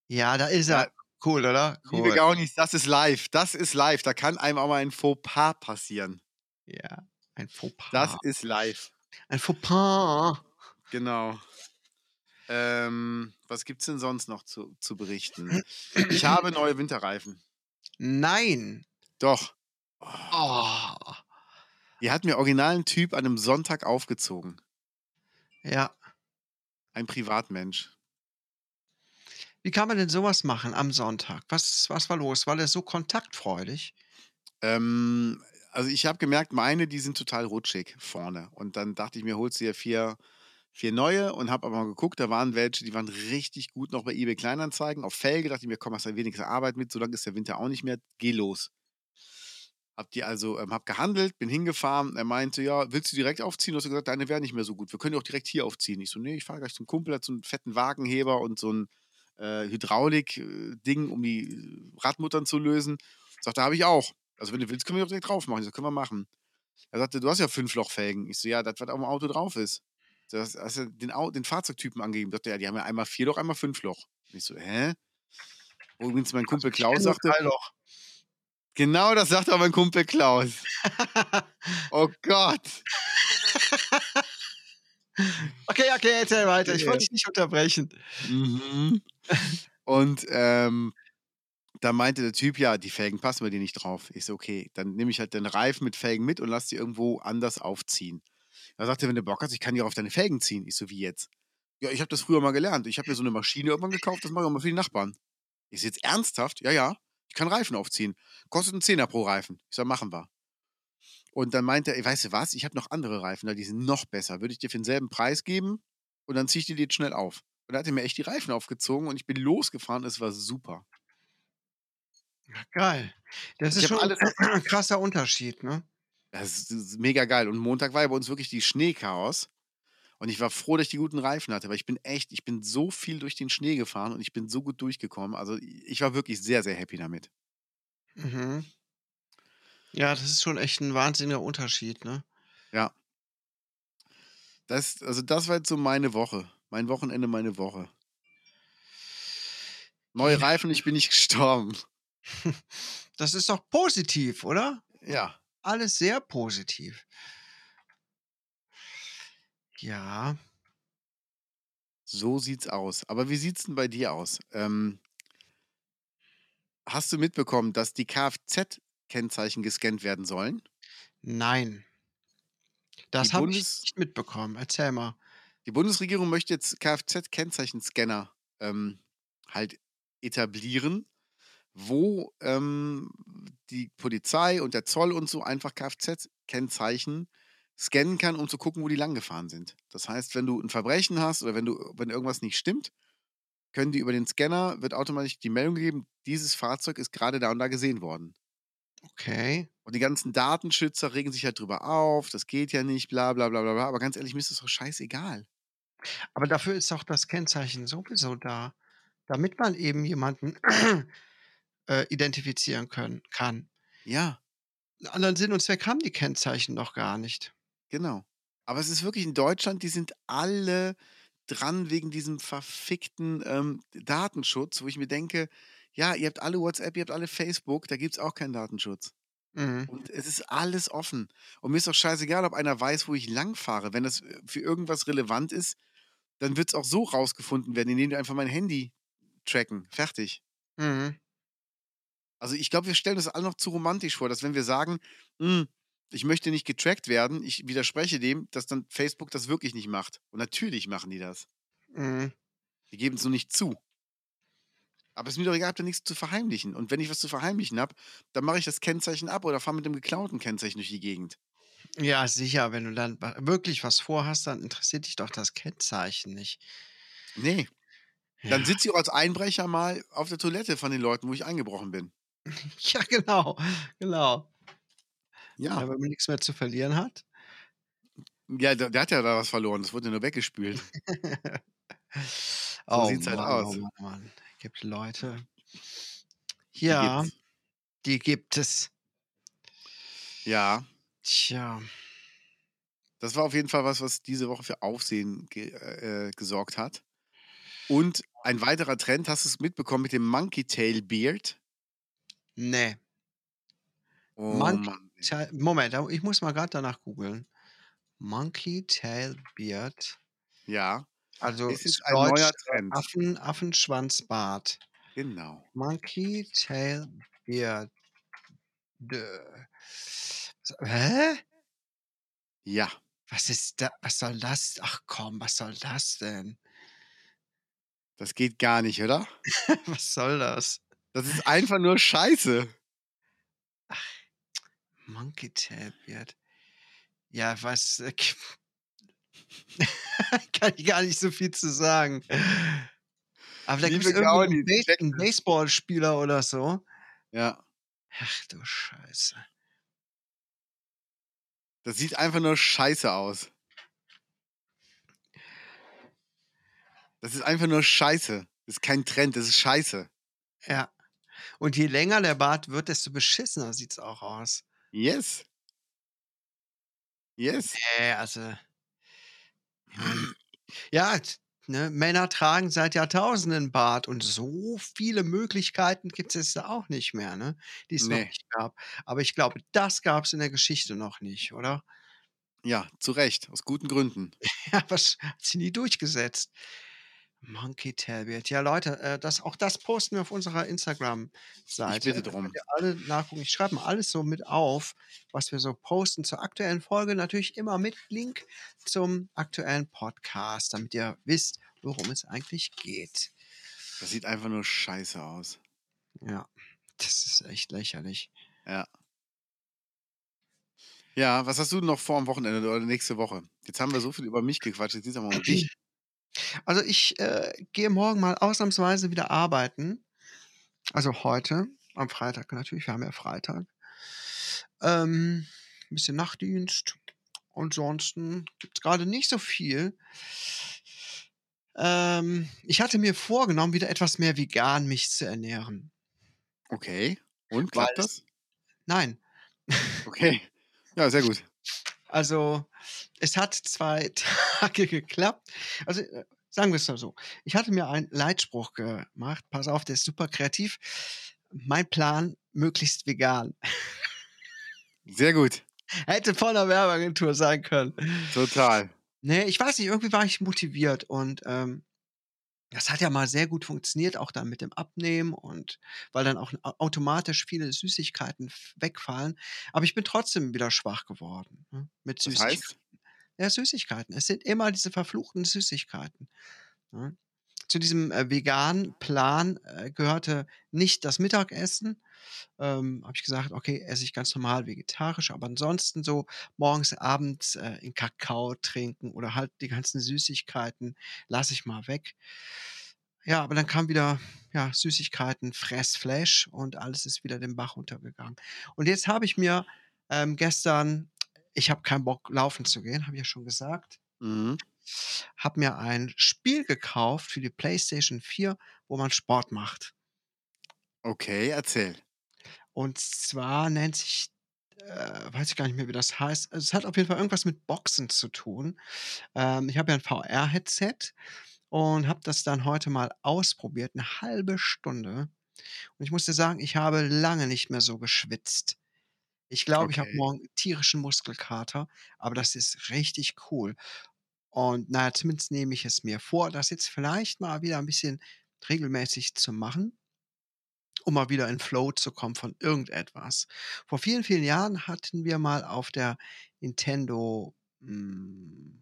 Speaker 2: Ja, da ist er. Cool, oder?
Speaker 1: Liebe
Speaker 2: Cool.
Speaker 1: Gaunis, das ist live. Das ist live. Da kann einem auch mal ein Fauxpas passieren.
Speaker 2: Ja, ein Fauxpas.
Speaker 1: Das ist live.
Speaker 2: Ein Fauxpas.
Speaker 1: Genau. Ähm, was gibt's denn sonst noch zu zu berichten? Ich habe neue Winterreifen.
Speaker 2: Nein.
Speaker 1: Doch.
Speaker 2: Oh.
Speaker 1: Die hat mir original 'n Typ an 'nem Sonntag aufgezogen.
Speaker 2: Ja.
Speaker 1: Ein Privatmensch.
Speaker 2: Wie kann man denn so was machen am Sonntag? Was was war los? War der so kontaktfreudig?
Speaker 1: Ähm, also, ich habe gemerkt, meine, die sind total rutschig vorne. Und dann dachte ich mir, holst dir 4 4 neue und habe aber mal geguckt, da waren welche, die waren richtig gut noch bei eBay Kleinanzeigen auf Felge. Dachte ich mir: „Komm, hast ja wenigstens Arbeit mit, so lang ist der Winter auch nicht mehr. Geh los.“ Habe die also ähm, habe gehandelt, bin hingefahren. Er meinte: „Ja, willst du direkt aufziehen?“ Du hast gesagt: „Deine wären nicht mehr so gut. Wir können auch direkt hier aufziehen.“ Ich so: „Ne, ich fahre gleich zum Kumpel, hat so 'n fetten Wagenheber und so 'n, äh, Hydraulik äh, Ding, um die äh, Radmuttern zu lösen.“ Sagt er: „Habe ich auch. Also, wenn du willst, können wir auch direkt drauf machen.“ Ich so: „Können wir machen.“ Er sagte: „Du hast ja 5-Loch-Felgen.“ Ich so: „Ja, das, was aufm Auto drauf ist.“ So: „Hast du den den Fahrzeugtypen angegeben?“ Sagt er: „Ja, die haben ja einmal 4 Loch, einmal 5 Loch.“ Ich so: „Hä?“ Übrigens, mein Kumpel Klaus sagte
Speaker 2: 3 Loch.
Speaker 1: Genau das sagt auch mein Kumpel Klaus. Oh Gott.
Speaker 2: Okay, okay, erzähl weiter. Ich wollte dich nicht unterbrechen.
Speaker 1: Mhm. Und, ähm, da meinte der Typ: „Ja, die Felgen passen bei dir nicht drauf.“ Ich so: „Okay, dann nehme ich halt den Reifen mit Felgen mit und lass die irgendwo anders aufziehen.“ Da sagt er: „Wenn du Bock hast, ich kann die auch auf deine Felgen ziehen.“ Ich so: „Wie jetzt?“ „Ja, ich habe das früher mal gelernt. Ich habe mir so 'ne Maschine irgendwann gekauft, das mache ich auch mal für die Nachbarn.“ Ich so: „Jetzt ernsthaft?“ „Ja, ja, ich kann Reifen aufziehen. Kostet 'n Zehner pro Reifen.“ Ich sage: „Machen wir.“ Und dann meinte er: „Ey, weißt du was? Ich habe noch andere Reifen da, die sind noch besser. Würde ich dir für denselben Preis geben und dann ziehe ich dir die jetzt schnell auf.“ Und da hat er mir echt die Reifen aufgezogen und ich bin losgefahren. Es war super.
Speaker 2: Ja, geil. Das
Speaker 1: Ich
Speaker 2: ist schon
Speaker 1: alles
Speaker 2: 'n krasser Unterschied, ne?
Speaker 1: Das ist ist mega geil. Und Montag war ja bei uns wirklich die Schneechaos. Und ich war froh, dass ich die guten Reifen hatte, weil ich bin echt ich bin so viel durch den Schnee gefahren und ich bin so gut durchgekommen. Also, ich war wirklich sehr, sehr happy damit.
Speaker 2: Mhm. Ja, das ist schon echt 'n wahnsinniger Unterschied, ne?
Speaker 1: Ja. Das also, das war jetzt so meine Woche. Mein Wochenende, meine Woche. Neue. Reifen, ich bin nicht gestorben.
Speaker 2: Das ist doch positiv, oder?
Speaker 1: Ja.
Speaker 2: Alles sehr positiv. Ja.
Speaker 1: So sieht's aus. Aber wie sieht's denn bei dir aus? Ähm hast du mitbekommen, dass die Kfz-Kennzeichen gescannt werden sollen?
Speaker 2: Nein. Das habe ich
Speaker 1: Bundes
Speaker 2: nicht mitbekommen. Erzähl mal.
Speaker 1: die Bundesregierung möchte jetzt Kfz-Kennzeichenscanner, ähm, halt etablieren, wo, ähm, die Polizei und der Zoll und so einfach Kfz-Kennzeichen scannen kann, um zu gucken, wo die langgefahren sind. Das heißt, wenn du 'n Verbrechen hast oder wenn du wenn irgendwas nicht stimmt, können die über den Scanner wird automatisch die Meldung gegeben: „Dieses Fahrzeug ist grade da und da gesehen worden.“
Speaker 2: Okay.
Speaker 1: Und die ganzen Datenschützer regen sich halt drüber auf: „Das geht ja nicht, bla bla bla bla bla.“ Aber ganz ehrlich, mir ist das doch scheißegal.
Speaker 2: Aber dafür ist doch das Kennzeichen sowieso da, damit man eben jemanden, äh, identifizieren können kann.
Speaker 1: Ja.
Speaker 2: anderen Sinn und Zweck haben die Kennzeichen doch gar nicht.
Speaker 1: Genau. Aber es ist wirklich in Deutschland, die sind alle dran wegen diesem verfickten, ähm, Datenschutz, wo ich mir denke: „Ja, ihr habt alle WhatsApp, ihr habt alle Facebook, da gibt's auch keinen Datenschutz.“
Speaker 2: Mhm.
Speaker 1: Und es ist alles offen. Und mir ist doch scheißegal, ob einer weiß, wo ich langfahre. Wenn das, äh, für irgendwas relevant ist, dann wird's auch so rausgefunden werden, indem die einfach mein Handy tracken. Fertig.
Speaker 2: Mhm.
Speaker 1: Also, ich glaube, wir stellen uns alle noch zu romantisch vor, dass wenn wir sagen: „Hm, ich möchte nicht getrackt werden, ich widerspreche dem“, dass dann Facebook das wirklich nicht macht. Und natürlich machen die das.
Speaker 2: Mhm.
Speaker 1: Die geben's nur nicht zu. Aber ist mir doch egal, habt ihr nix zu verheimlichen. Und wenn ich was zu verheimlichen habe, dann mache ich das Kennzeichen ab oder fahre mit dem geklauten Kennzeichen durch die Gegend.
Speaker 2: Ja, sicher, wenn du dann wirklich was vorhast, dann interessiert dich doch das Kennzeichen nicht.
Speaker 1: Ne. Dann
Speaker 2: Ja.
Speaker 1: sitze ich als Einbrecher mal auf der Toilette von den Leuten, wo ich eingebrochen bin.
Speaker 2: Ja, genau, genau.
Speaker 1: Ja.
Speaker 2: Ja, wenn man nix mehr zu verlieren hat.
Speaker 1: Ja, der der hat ja da was verloren, das wurde nur weggespült. So
Speaker 2: Oh
Speaker 1: sieht's halt
Speaker 2: Mann,
Speaker 1: aus.
Speaker 2: oh Mann, Mann. Gibt Leute
Speaker 1: Die
Speaker 2: Ja,
Speaker 1: gibt's.
Speaker 2: die gibt es.
Speaker 1: Ja.
Speaker 2: Tja.
Speaker 1: Das war auf jeden Fall was, was diese Woche für Aufsehen ge äh, gesorgt hat. Und ein weiterer Trend, hast du's mitbekommen mit dem Monkey Tail Beard?
Speaker 2: Ne.
Speaker 1: Oh
Speaker 2: Monkey Tail Moment, ich muss mal grad danach googeln. Monkey Tail Beard.
Speaker 1: Ja.
Speaker 2: Also,
Speaker 1: Es ist ein
Speaker 2: Deutsch,
Speaker 1: neuer Trend.
Speaker 2: Affen Affenschwanzbart.
Speaker 1: Genau.
Speaker 2: Monkey Tail Beard. Hä?
Speaker 1: Ja.
Speaker 2: Was ist da was soll das? Ach komm, was soll das denn?
Speaker 1: Das geht gar nicht, oder?
Speaker 2: Was soll das?
Speaker 1: Das ist einfach nur Scheiße.
Speaker 2: Ach, Monkey Tail Beard. Ja, was, äh, kann ich gar nicht so viel zu sagen. Aber da 'n
Speaker 1: es.
Speaker 2: Baseballspieler oder so.
Speaker 1: Ja.
Speaker 2: Ach du Scheiße.
Speaker 1: Das sieht einfach nur scheiße aus. Das ist einfach nur Scheiße. Das ist kein Trend, das ist Scheiße.
Speaker 2: Ja. Und je länger der Bart wird, desto beschissener sieht's auch aus.
Speaker 1: Yes. Yes.
Speaker 2: Ne, also ich meine ja, ne, Männer tragen seit Jahrtausenden Bart und so viele Möglichkeiten gibt's jetzt auch nicht mehr, ne, die es noch
Speaker 1: Ne.
Speaker 2: nicht gab. Aber ich glaube, das gab's in der Geschichte noch nicht, oder?
Speaker 1: Ja, zu Recht, aus guten Gründen.
Speaker 2: Ja, was hat sich nie durchgesetzt. Monkey Beard. Ja, Leute, äh, das auch das posten wir auf unserer
Speaker 1: Ich
Speaker 2: Instagram-Seite.
Speaker 1: bitte
Speaker 2: Da
Speaker 1: drum.
Speaker 2: alle nachgucken. Ich schreibe mal alles so mit auf, was wir so posten zur aktuellen Folge. Natürlich immer mit Link zum aktuellen Podcast, damit ihr wisst, worum es eigentlich geht.
Speaker 1: Das sieht einfach nur scheiße aus.
Speaker 2: Ja, das ist echt lächerlich.
Speaker 1: Ja. Ja, was hast du noch vor am Wochenende oder nächste Woche? Jetzt haben wir so viel über mich gequatscht, jetzt geht's aber um dich.
Speaker 2: Also, ich, äh, gehe morgen mal ausnahmsweise wieder arbeiten. Also, heute am Freitag natürlich, wir haben ja Freitag. Ähm, bisschen Nachtdienst. Ansonsten gibt's grade nicht so viel. Ähm, ich hatte mir vorgenommen, wieder etwas mehr vegan mich zu ernähren.
Speaker 1: Okay. Und klappt
Speaker 2: es
Speaker 1: das?
Speaker 2: nein.
Speaker 1: Okay. Ja, sehr gut.
Speaker 2: Also, es hat 2 Tage geklappt. Also, äh, sagen wir's mal so. Ich hatte mir einen Leitspruch gemacht. Pass auf, der ist super kreativ. Mein Plan, möglichst vegan.
Speaker 1: Sehr gut.
Speaker 2: Hätte von 'ner Werbeagentur sein können.
Speaker 1: Total.
Speaker 2: Ne, ich weiß nicht, irgendwie war ich motiviert und, ähm, das hat ja mal sehr gut funktioniert, auch dann mit dem Abnehmen und weil dann auch automatisch viele Süßigkeiten wegfallen. Aber ich bin trotzdem wieder schwach geworden, ne, mit
Speaker 1: Das
Speaker 2: Süßigkeiten.
Speaker 1: heißt?
Speaker 2: Ja, Süßigkeiten. Es sind immer diese verfluchten Süßigkeiten, ne? Zu diesem, äh, veganen Plan, äh, gehörte nicht das Mittagessen. Ähm, habe ich gesagt: „Okay, esse ich ganz normal vegetarisch“, aber ansonsten so morgens, abends, äh, 'n Kakao trinken oder halt die ganzen Süßigkeiten lasse ich mal weg. Ja, aber dann kam wieder, ja, Süßigkeiten, Fressflash und alles ist wieder den Bach runtergegangen. Und jetzt habe ich mir, ähm, gestern ich habe keinen Bock, laufen zu gehen, habe ich ja schon gesagt.
Speaker 1: Mhm.
Speaker 2: Habe mir ein Spiel gekauft für die PlayStation 4, wo man Sport macht.
Speaker 1: Okay, erzähl.
Speaker 2: Und zwar nennt sich äh, weiß ich gar nicht mehr, wie das heißt. Also, es hat auf jeden Fall irgendwas mit Boxen zu tun. Ähm, ich habe ja 'n VR-Headset und habe das dann heute mal ausprobiert, 'ne 1/2 Stunde. Und ich muss dir sagen, ich habe lange nicht mehr so geschwitzt. Ich glaube, ich habe
Speaker 1: Okay.
Speaker 2: morgen tierischen Muskelkater, aber das ist richtig cool. Und na ja, zumindest nehme ich es mir vor, das jetzt vielleicht mal wieder 'n bisschen regelmäßig zu machen um mal wieder in Flow zu kommen von irgendetwas. Vor vielen, vielen Jahren hatten wir mal auf der Nintendo hm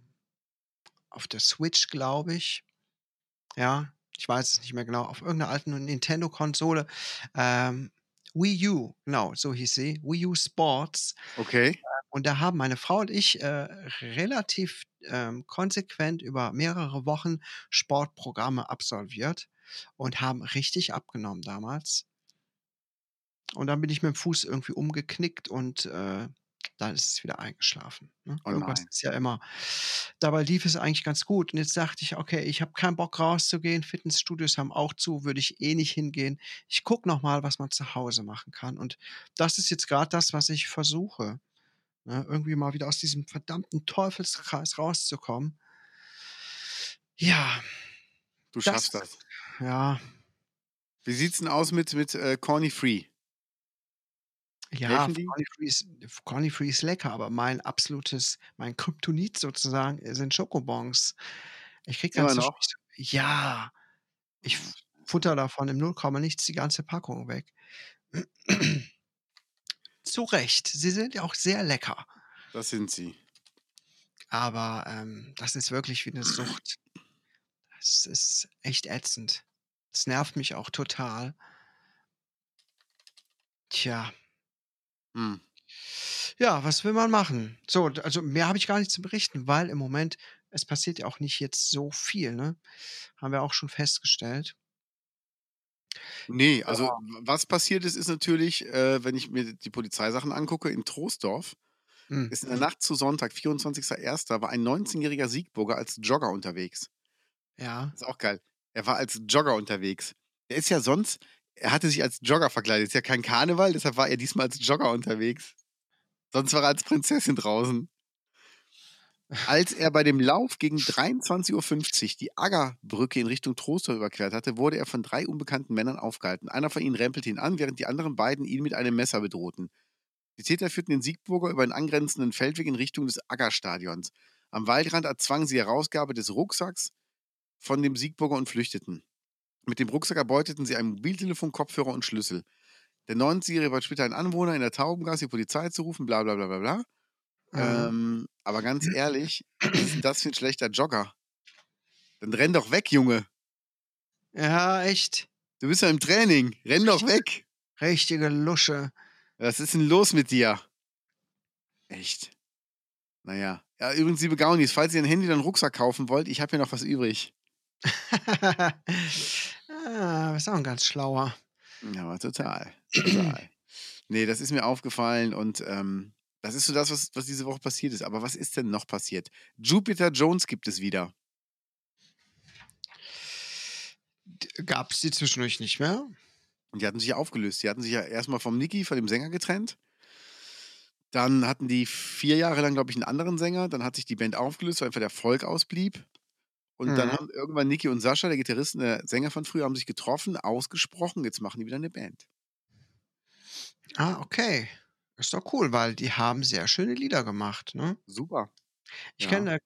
Speaker 2: auf der Switch, glaube ich ja, ich weiß es nicht mehr genau, auf irgend 'ner alten Nintendo-Konsole, ähm, Wii U, genau, so hieß sie, Wii U Sports.
Speaker 1: Okay.
Speaker 2: Äh, und da haben meine Frau und ich, äh, relativ, ähm, konsequent über mehrere Wochen Sportprogramme absolviert und haben richtig abgenommen damals. Und dann bin ich mit'm Fuß irgendwie umgeknickt und, äh, dann ist es wieder eingeschlafen, ne?
Speaker 1: Oh
Speaker 2: Irgendwas ist ja immer. Dabei lief es eigentlich ganz gut und jetzt dachte ich: „Okay, ich habe keinen Bock rauszugehen, Fitnessstudios haben auch zu, würde ich eh nicht hingehen. Ich gucke noch mal, was man zu Hause machen kann.“ Und das ist jetzt grad das, was ich versuche, ne, irgendwie mal wieder aus diesem verdammten Teufelskreis rauszukommen. Ja.
Speaker 1: Du
Speaker 2: Das
Speaker 1: schaffst das.
Speaker 2: ja.
Speaker 1: Wie sieht's 'n aus mit mit, äh, Corny Free?
Speaker 2: Ja,
Speaker 1: Helfen die?
Speaker 2: Corny Free ist Corny Free ist lecker, aber mein absolutes mein Kryptonit sozusagen, äh, sind Schokobons. Ich
Speaker 1: Immer
Speaker 2: zwischendurch
Speaker 1: noch?
Speaker 2: ja, ich f futter davon im null Komma nichts die ganze Packung weg. Zu Recht, sie sind ja auch sehr lecker.
Speaker 1: Das sind sie.
Speaker 2: Aber, ähm, das ist wirklich wie 'ne Sucht. Es ist echt ätzend. Es nervt mich auch total. Tja.
Speaker 1: Mhm.
Speaker 2: Ja, was will man machen? So, also, mehr habe ich gar nicht zu berichten, weil im Moment es passiert ja auch nicht jetzt so viel, ne? Haben wir auch schon festgestellt.
Speaker 1: Ne, also,
Speaker 2: Ja.
Speaker 1: was passiert ist, ist natürlich, äh, wenn ich mir die Polizeisachen angucke, in Troisdorf
Speaker 2: Mhm.
Speaker 1: ist in der Nacht zu Sonntag, 24.01. war ein 19-jähriger Siegburger als Jogger unterwegs.
Speaker 2: Ja.
Speaker 1: Ist auch geil. Er war als Jogger unterwegs. Er ist ja sonst er hatte sich als Jogger verkleidet. Ist ja kein Karneval, deshalb war er diesmal als Jogger unterwegs. Sonst war er als Prinzessin draußen. Als er bei dem Lauf gegen 23:50 Uhr die Aggerbrücke in Richtung Troisdorf überquert hatte, wurde er von 3 unbekannten Männern aufgehalten. Einer von ihnen rempelte ihn an, während die anderen beiden ihn mit einem Messer bedrohten. Die Täter führten den Siegburger über einen angrenzenden Feldweg in Richtung des Aggerstadions. Am Waldrand erzwangen sie die Herausgabe des Rucksacks von dem Siegburger und flüchteten. Mit dem Rucksack erbeuteten sie ein Mobiltelefon, Kopfhörer und Schlüssel. Der 19-Jährige bat später einen Anwohner in der Taubengasse, die Polizei zu rufen, bla bla bla bla bla.
Speaker 2: Aha.
Speaker 1: Ähm, aber ganz ehrlich, was ist das für 'n schlechter Jogger? Dann renn doch weg, Junge.
Speaker 2: Ja, echt.
Speaker 1: Du bist ja im Training. Renn doch weg.
Speaker 2: richtige Lusche.
Speaker 1: Was ist 'n los mit dir? Echt. Na ja. Ja, übrigens, liebe Gaunis, falls ihr 'n Handy oder 'n Rucksack kaufen wollt, ich habe hier noch was übrig.
Speaker 2: Ah, ist auch 'n ganz schlauer.
Speaker 1: Ja, aber total, total. Ne, das ist mir aufgefallen und, ähm, das ist so das, was was diese Woche passiert ist. Aber was ist denn noch passiert? Jupiter Jones gibt es wieder.
Speaker 2: D gab's die zwischendurch nicht mehr?
Speaker 1: Die hatten sich ja aufgelöst. Die hatten sich ja erst mal vom Nicky, von dem Sänger getrennt. Dann hatten die 4 Jahre lang, glaube ich, 'n anderen Sänger. Dann hat sich die Band aufgelöst, weil einfach der Erfolg ausblieb. Und dann
Speaker 2: Mhm.
Speaker 1: haben irgendwann Nicky und Sascha, der Gitarrist und der Sänger von früher, haben sich getroffen, ausgesprochen, jetzt machen die wieder 'ne Band.
Speaker 2: Ah, okay. Ist doch cool, weil die haben sehr schöne Lieder gemacht, ne?
Speaker 1: Super.
Speaker 2: Ich
Speaker 1: Ja.
Speaker 2: kenne 'ne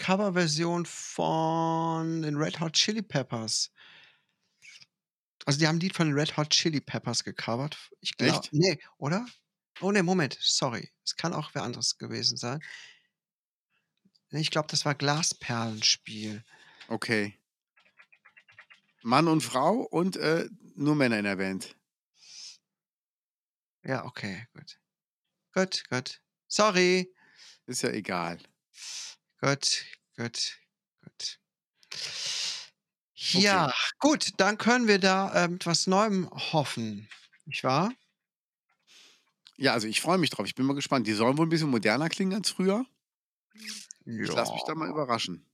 Speaker 2: Coverversion von den Red Hot Chili Peppers. Also, die haben 'n Lied von den Red Hot Chili Peppers gecovert. Ich glau
Speaker 1: Echt?
Speaker 2: ne, oder? Oh ne, Moment, sorry. Es kann auch wer anderes gewesen sein. Ich glaube, das war Glasperlenspiel.
Speaker 1: Okay. Mann und Frau und, äh, nur Männer in der Band?
Speaker 2: Ja, okay, gut. Gut, gut. Sorry.
Speaker 1: Ist ja egal.
Speaker 2: Gut, gut, gut.
Speaker 1: Okay.
Speaker 2: Ja, gut, dann können wir da, ähm, mit was Neuem hoffen, nicht wahr?
Speaker 1: Ja, also, ich freue mich drauf. Ich bin mal gespannt. Die sollen wohl 'n bisschen moderner klingen als früher. Ich lasse mich da mal
Speaker 2: Ja.
Speaker 1: überraschen.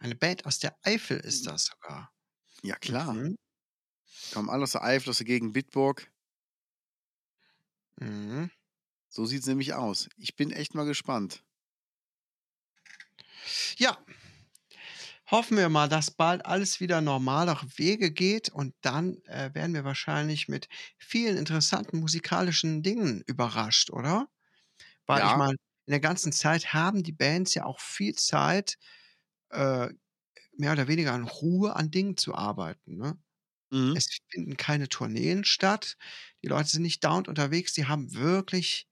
Speaker 2: Eine Band aus der Eifel ist das sogar.
Speaker 1: Ja, klar.
Speaker 2: Mhm.
Speaker 1: Kommen alle aus der Eifel, aus der Gegend Bitburg.
Speaker 2: Mhm.
Speaker 1: So sieht's nämlich aus. Ich bin echt mal gespannt.
Speaker 2: Ja. Hoffen wir mal, dass bald alles wieder normalere Wege geht und dann, äh, werden wir wahrscheinlich mit vielen interessanten musikalischen Dingen überrascht, oder? Weil ich
Speaker 1: Ja.
Speaker 2: meine, in der ganzen Zeit haben die Bands ja auch viel Zeit, äh, mehr oder weniger in Ruhe an Dingen zu arbeiten, ne?
Speaker 1: Mhm.
Speaker 2: Es finden keine Tourneen statt. Die Leute sind nicht dauernd unterwegs. Die haben wirklich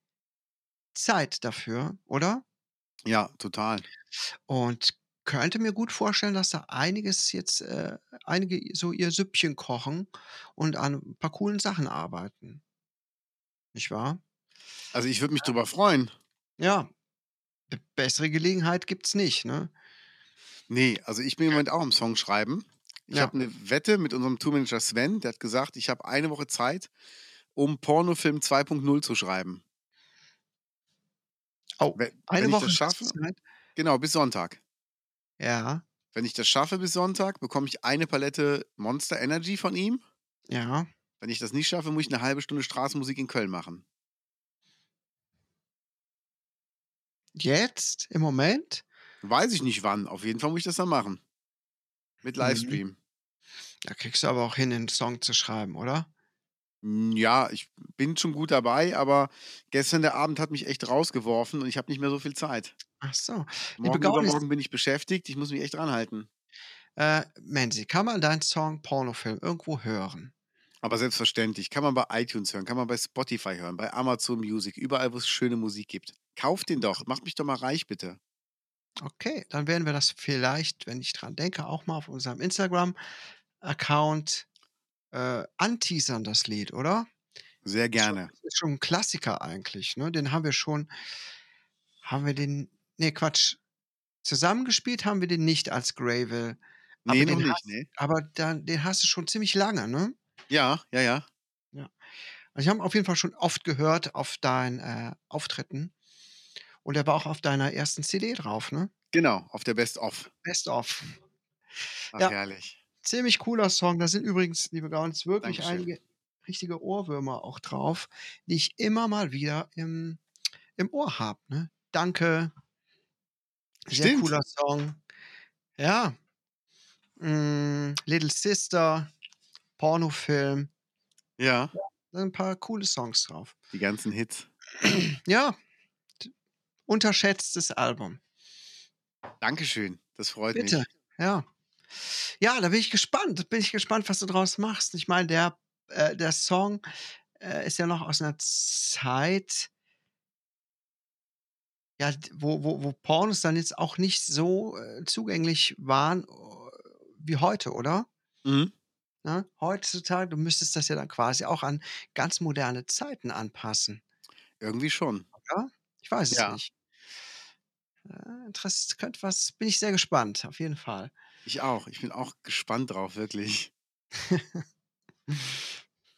Speaker 2: Zeit dafür, oder?
Speaker 1: Ja, total.
Speaker 2: Und könnte mir gut vorstellen, dass da einiges jetzt äh, einige so ihr Süppchen kochen und an 'n paar coolen Sachen arbeiten. Nicht wahr?
Speaker 1: Also, ich würde mich drüber freuen.
Speaker 2: Ja. Bessere Gelegenheit gibt's nicht, ne?
Speaker 1: Ne, also, ich bin im Moment auch am Song schreiben. Ich
Speaker 2: Ja.
Speaker 1: habe 'ne Wette mit unserem Tourmanager Sven, der hat gesagt, ich habe eine Woche Zeit, um Pornofilm 2.0 zu schreiben.
Speaker 2: Oh,
Speaker 1: We
Speaker 2: eine
Speaker 1: wenn ich
Speaker 2: Woche
Speaker 1: das
Speaker 2: hast du
Speaker 1: schaffe
Speaker 2: Zeit?
Speaker 1: genau, bis Sonntag.
Speaker 2: Ja.
Speaker 1: Wenn ich das schaffe bis Sonntag, bekomme ich eine Palette Monster Energy von ihm.
Speaker 2: Ja.
Speaker 1: Wenn ich das nicht schaffe, muss ich 'ne 1/2 Stunde Straßenmusik in Köln machen.
Speaker 2: Jetzt? Im Moment?
Speaker 1: Weiß ich nicht wann. Auf jeden Fall muss ich das dann machen. Mit
Speaker 2: Mhm.
Speaker 1: Livestream.
Speaker 2: Da kriegst du aber auch hin, 'nen Song zu schreiben, oder?
Speaker 1: Hm, ja, ich bin schon gut dabei, aber gestern der Abend hat mich echt rausgeworfen und ich habe nicht mehr so viel Zeit.
Speaker 2: Ach so.
Speaker 1: Morgen, übermorgen bin ich beschäftigt. Ich muss mich echt ranhalten.
Speaker 2: Äh, Menzi, kann man deinen Song „Pornofilm“ irgendwo hören?
Speaker 1: Aber selbstverständlich. Kann man bei iTunes hören, kann man bei Spotify hören, bei Amazon Music, überall, wo es schöne Musik gibt. Kauft den doch. Macht mich doch mal reich, bitte.
Speaker 2: Okay, dann werden wir das vielleicht, wenn ich dran denke, auch mal auf unserem Instagram-Account, äh, anteasern, das Lied, oder?
Speaker 1: Sehr gerne.
Speaker 2: ist schon 'n Klassiker eigentlich, ne? Den haben wir schon haben wir den ne, Quatsch. Zusammengespielt haben wir den nicht als Greyville, aber
Speaker 1: Ne, noch nicht,
Speaker 2: hast
Speaker 1: ne?
Speaker 2: aber dann den hast du schon ziemlich lange, ne?
Speaker 1: Ja, ja, ja.
Speaker 2: Ja. Also, ich habe auf jeden Fall schon oft gehört auf deinen, äh, Auftritten und er war auch auf deiner ersten CD drauf, ne?
Speaker 1: Genau, auf der Best of.
Speaker 2: Best of.
Speaker 1: Ach,
Speaker 2: Ja.
Speaker 1: herrlich.
Speaker 2: Ziemlich cooler Song. Da sind übrigens, liebe Gaunis, wirklich
Speaker 1: Dankeschön.
Speaker 2: einige richtige Ohrwürmer auch drauf, die ich immer mal wieder im im Ohr habe, ne? „Danke“ sehr
Speaker 1: Stimmt.
Speaker 2: cooler Song. Ja. Hm, „Little Sister“, „Pornofilm“.
Speaker 1: Ja.
Speaker 2: Ja, da sind 'n paar coole Songs drauf.
Speaker 1: Die ganzen Hits.
Speaker 2: Ja. Unterschätztes Album.
Speaker 1: Dankeschön. Das freut
Speaker 2: Bitte,
Speaker 1: mich.
Speaker 2: ja. Ja, da bin ich gespannt bin ich gespannt, was du draus machst. Ich meine, der äh, der Song, äh, ist ja noch aus 'ner Zeit ja, wo wo wo Pornos dann jetzt auch nicht so, äh, zugänglich waren, äh, wie heute, oder?
Speaker 1: Mhm.
Speaker 2: Ne? Heutzutage du müsstest das ja dann quasi auch an ganz moderne Zeiten anpassen.
Speaker 1: Irgendwie schon.
Speaker 2: Oder? Ich weiß es
Speaker 1: Ja.
Speaker 2: nicht. Äh, interess könnte was bin ich sehr gespannt, auf jeden Fall.
Speaker 1: Ich auch. Ich bin auch gespannt drauf, wirklich.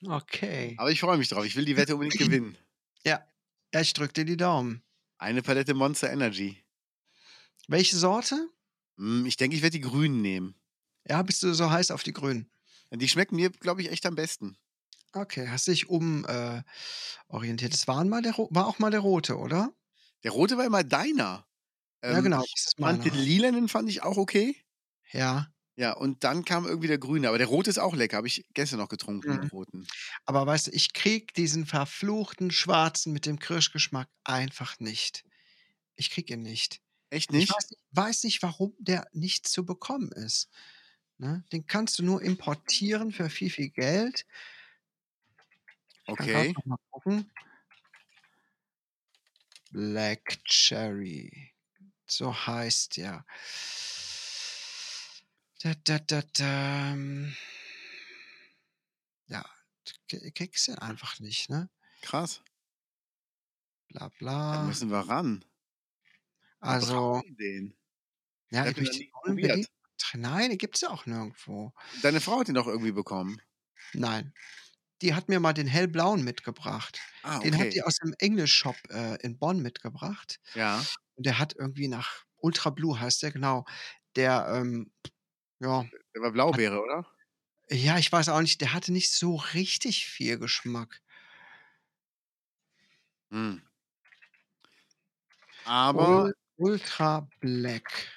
Speaker 2: Okay.
Speaker 1: Aber ich freue mich drauf. Ich will die Wette unbedingt gewinnen.
Speaker 2: Ja. Ich drücke dir die Daumen.
Speaker 1: Eine Palette Monster Energy.
Speaker 2: Welche Sorte?
Speaker 1: Hm, ich denke, ich werde die Grünen nehmen.
Speaker 2: Ja, bist du so heiß auf die Grünen?
Speaker 1: Die schmecken mir, glaube ich, echt am besten.
Speaker 2: Okay, hast dich um äh, orientiert. Das waren mal der war auch mal der rote, oder?
Speaker 1: Der rote war immer deiner.
Speaker 2: Ja,
Speaker 1: Ähm,
Speaker 2: genau,
Speaker 1: ich fand den lilanen fand ich auch okay.
Speaker 2: Ja.
Speaker 1: Ja, und dann kam irgendwie der grüne. Aber der rote ist auch lecker. Habe ich gestern noch getrunken,
Speaker 2: Mhm.
Speaker 1: den roten.
Speaker 2: Aber weißt du, ich kriege diesen verfluchten Schwarzen mit dem Kirschgeschmack einfach nicht. Ich kriege ihn nicht.
Speaker 1: Echt
Speaker 2: Ich
Speaker 1: nicht?
Speaker 2: weiß nicht weiß nicht, warum der nicht zu bekommen ist, ne? Den kannst du nur importieren für viel, viel Geld. Ich
Speaker 1: Okay.
Speaker 2: Black Cherry, so heißt der. Da, da, da, dam. Ja, k kriegst du einfach nicht, ne?
Speaker 1: Krass.
Speaker 2: Bla,
Speaker 1: Da
Speaker 2: bla.
Speaker 1: müssen wir ran.
Speaker 2: Also
Speaker 1: den.
Speaker 2: Ja,
Speaker 1: Ich
Speaker 2: möchte ihn unbedingt nein, den gibt's ja auch nirgendwo.
Speaker 1: Deine Frau hat den doch irgendwie bekommen.
Speaker 2: Nein. Die hat mir mal den hellblauen mitgebracht.
Speaker 1: Ah,
Speaker 2: Den hat
Speaker 1: okay.
Speaker 2: die aus dem English-Shop, äh, in Bonn mitgebracht.
Speaker 1: Ja.
Speaker 2: Und der hat irgendwie nach Ultra Blue heißt der, genau. Der, ähm, ja
Speaker 1: Der war
Speaker 2: hat
Speaker 1: Blaubeere, oder?
Speaker 2: ja, ich weiß auch nicht, der hatte nicht so richtig viel Geschmack.
Speaker 1: Hm. Aber
Speaker 2: Ul Ultra Black.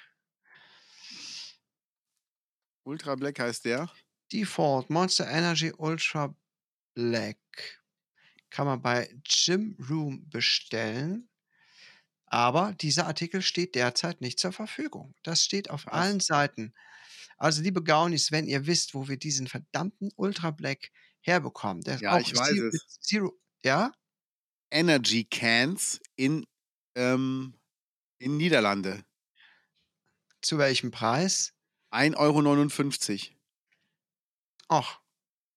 Speaker 1: Ultra Black heißt der?
Speaker 2: Default Monster Energy Ultra Black. Kann man bei Gym Room bestellen. Aber dieser Artikel steht derzeit nicht zur Verfügung. Das steht auf
Speaker 1: Krass.
Speaker 2: allen Seiten. Also, liebe Gaunis, wenn ihr wisst, wo wir diesen verdammten Ultra Black herbekommen, der
Speaker 1: Ja,
Speaker 2: auch
Speaker 1: ich weiß
Speaker 2: Ze mit
Speaker 1: es.
Speaker 2: Zero ja?
Speaker 1: Energy Cans in, ähm, in Niederlande.
Speaker 2: Zu welchem Preis?
Speaker 1: 1,59 €.
Speaker 2: Ach,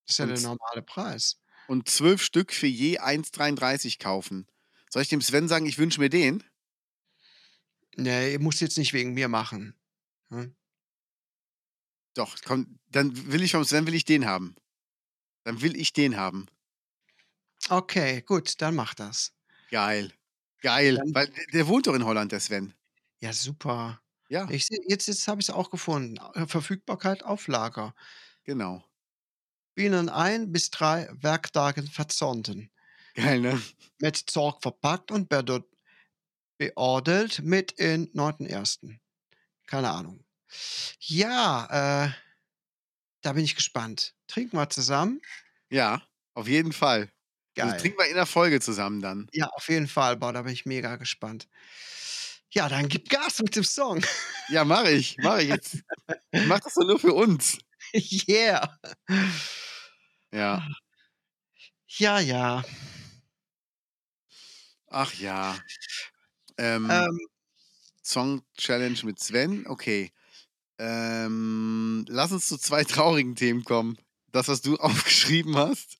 Speaker 2: ist ja der normale Preis.
Speaker 1: und 12 Stück für je 1,33 € kaufen. Soll ich dem Sven sagen, ich wünsche mir den?
Speaker 2: Ne, ihr müsst jetzt nicht wegen mir machen, ne?
Speaker 1: Doch, komm, dann will ich vom Sven will ich den haben. Dann will ich den haben.
Speaker 2: Okay, gut, dann mach das.
Speaker 1: Geil. Geil,
Speaker 2: Dann
Speaker 1: weil der wohnt doch in Holland, der Sven.
Speaker 2: Ja, super.
Speaker 1: Ja.
Speaker 2: Ich jetzt jetzt habe ich's auch gefunden. Äh, Verfügbarkeit auf Lager.
Speaker 1: Genau.
Speaker 2: Binnen 1 bis 3 Werktagen versanden.
Speaker 1: Geil, ne?
Speaker 2: Mit Sorg verpackt und berdot beordert mit in 9.1. Keine Ahnung. Ja, äh, da bin ich gespannt. Trinken wir zusammen?
Speaker 1: Ja, auf jeden Fall. Also,
Speaker 2: Geil.
Speaker 1: trinken wir in der Folge zusammen dann.
Speaker 2: Ja, auf jeden Fall. Boah, da bin ich mega gespannt. Ja, dann gib Gas mit dem Song.
Speaker 1: Ja, mache ich, mache ich jetzt. Ich mache das doch nur für uns.
Speaker 2: Yeah.
Speaker 1: Ja.
Speaker 2: Ja, ja.
Speaker 1: Ach ja. Ähm,
Speaker 2: Ähm
Speaker 1: Song-Challenge mit Sven, okay. Ähm, lass uns zu 2 traurigen Themen kommen. Das, was du aufgeschrieben hast.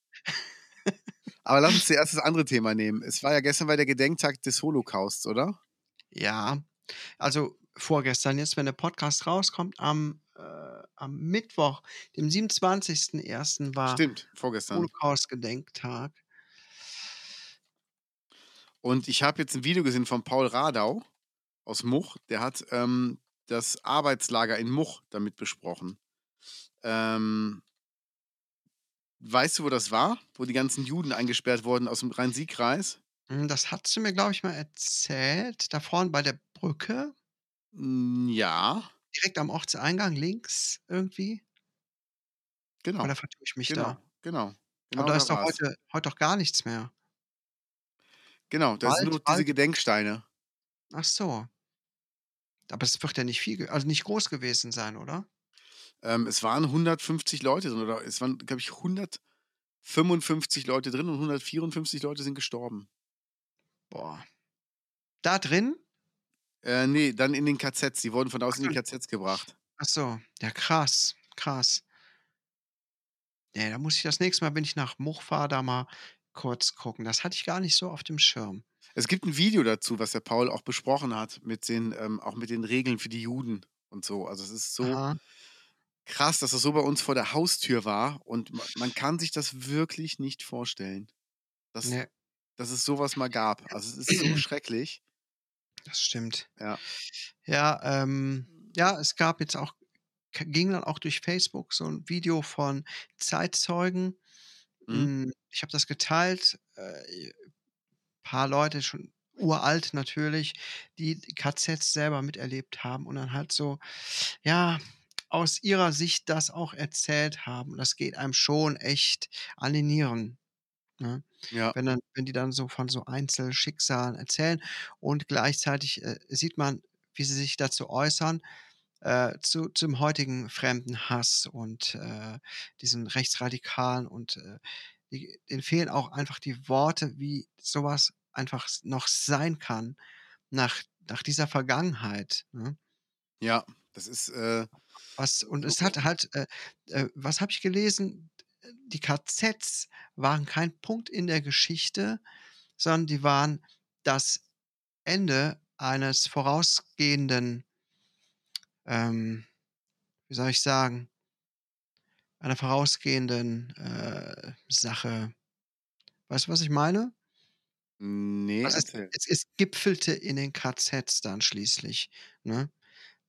Speaker 1: Aber lass uns zuerst das andere Thema nehmen. Es war ja gestern war der Gedenktag des Holocausts, oder?
Speaker 2: Ja, also vorgestern jetzt, wenn der Podcast rauskommt, am, äh, am Mittwoch, dem 27.01. war
Speaker 1: Stimmt, vorgestern.
Speaker 2: Holocaust-Gedenktag.
Speaker 1: Und ich habe jetzt ein Video gesehen von Paul Radau aus Much. Der hat, ähm, das Arbeitslager in Much damit besprochen. Ähm weißt du, wo das war? Wo die ganzen Juden eingesperrt wurden aus'm Rhein-Sieg-Kreis?
Speaker 2: Hm, das hattest du mir, glaube ich, mal erzählt. Da vorne bei der Brücke?
Speaker 1: Hm, ja.
Speaker 2: Direkt am Ortseingang links irgendwie?
Speaker 1: Genau.
Speaker 2: Oder vertue ich mich
Speaker 1: Genau,
Speaker 2: da?
Speaker 1: genau.
Speaker 2: Aber
Speaker 1: Genau
Speaker 2: da
Speaker 1: da
Speaker 2: ist doch heute heute doch gar nichts mehr.
Speaker 1: Genau, da sind nur diese Gedenksteine.
Speaker 2: Ach so. Aber es wird ja nicht viel also nicht groß gewesen sein, oder?
Speaker 1: Ähm, es waren 150 Leute drin oder es waren, glaube ich, 155 Leute drin und 154 Leute sind gestorben.
Speaker 2: Boah. Da drin?
Speaker 1: Äh, ne, dann in den KZs. Die wurden von außen in die KZs gebracht.
Speaker 2: Ach so. Ja, krass, krass. Ne, da muss ich das nächste Mal, wenn ich nach Much fahre, da mal kurz gucken. Das hatte ich gar nicht so auf dem Schirm.
Speaker 1: Es gibt 'n Video dazu, was der Paul auch besprochen hat mit den ähm, auch mit den Regeln für die Juden und so. Also, es ist so
Speaker 2: Aha.
Speaker 1: krass, dass das so bei uns vor der Haustür war und ma man kann sich das wirklich nicht vorstellen, dass
Speaker 2: Ne.
Speaker 1: dass es so was mal gab. Also, es ist so schrecklich.
Speaker 2: Das stimmt.
Speaker 1: Ja.
Speaker 2: Ja, ähm, ja, es gab jetzt auch ging dann auch durch Facebook so 'n Video von Zeitzeugen.
Speaker 1: Mhm.
Speaker 2: Hm, ich habe das geteilt, äh, paar Leute schon uralt natürlich, die die KZs selber miterlebt haben und dann halt so, ja, aus ihrer Sicht das auch erzählt haben. Das geht einem schon echt an die Nieren, ne?
Speaker 1: Ja.
Speaker 2: Wenn dann wenn die dann so von so Einzelschicksalen erzählen und gleichzeitig, äh, sieht man, wie sie sich dazu äußern, äh, zu zum heutigen Fremdenhass und, äh, diesen Rechtsradikalen und, äh, die denen fehlen auch einfach die Worte, wie so was einfach noch sein kann nach nach dieser Vergangenheit, ne?
Speaker 1: Ja, das ist, äh,
Speaker 2: Was und es hat halt, äh äh, was habe ich gelesen? Die KZs waren kein Punkt in der Geschichte, sondern die waren das Ende eines vorausgehenden ähm, wie soll ich sagen einer vorausgehenden, äh, Sache. Weißt du, was ich meine?
Speaker 1: Ne,
Speaker 2: Also, es es es gipfelte in den KZs dann schließlich, ne?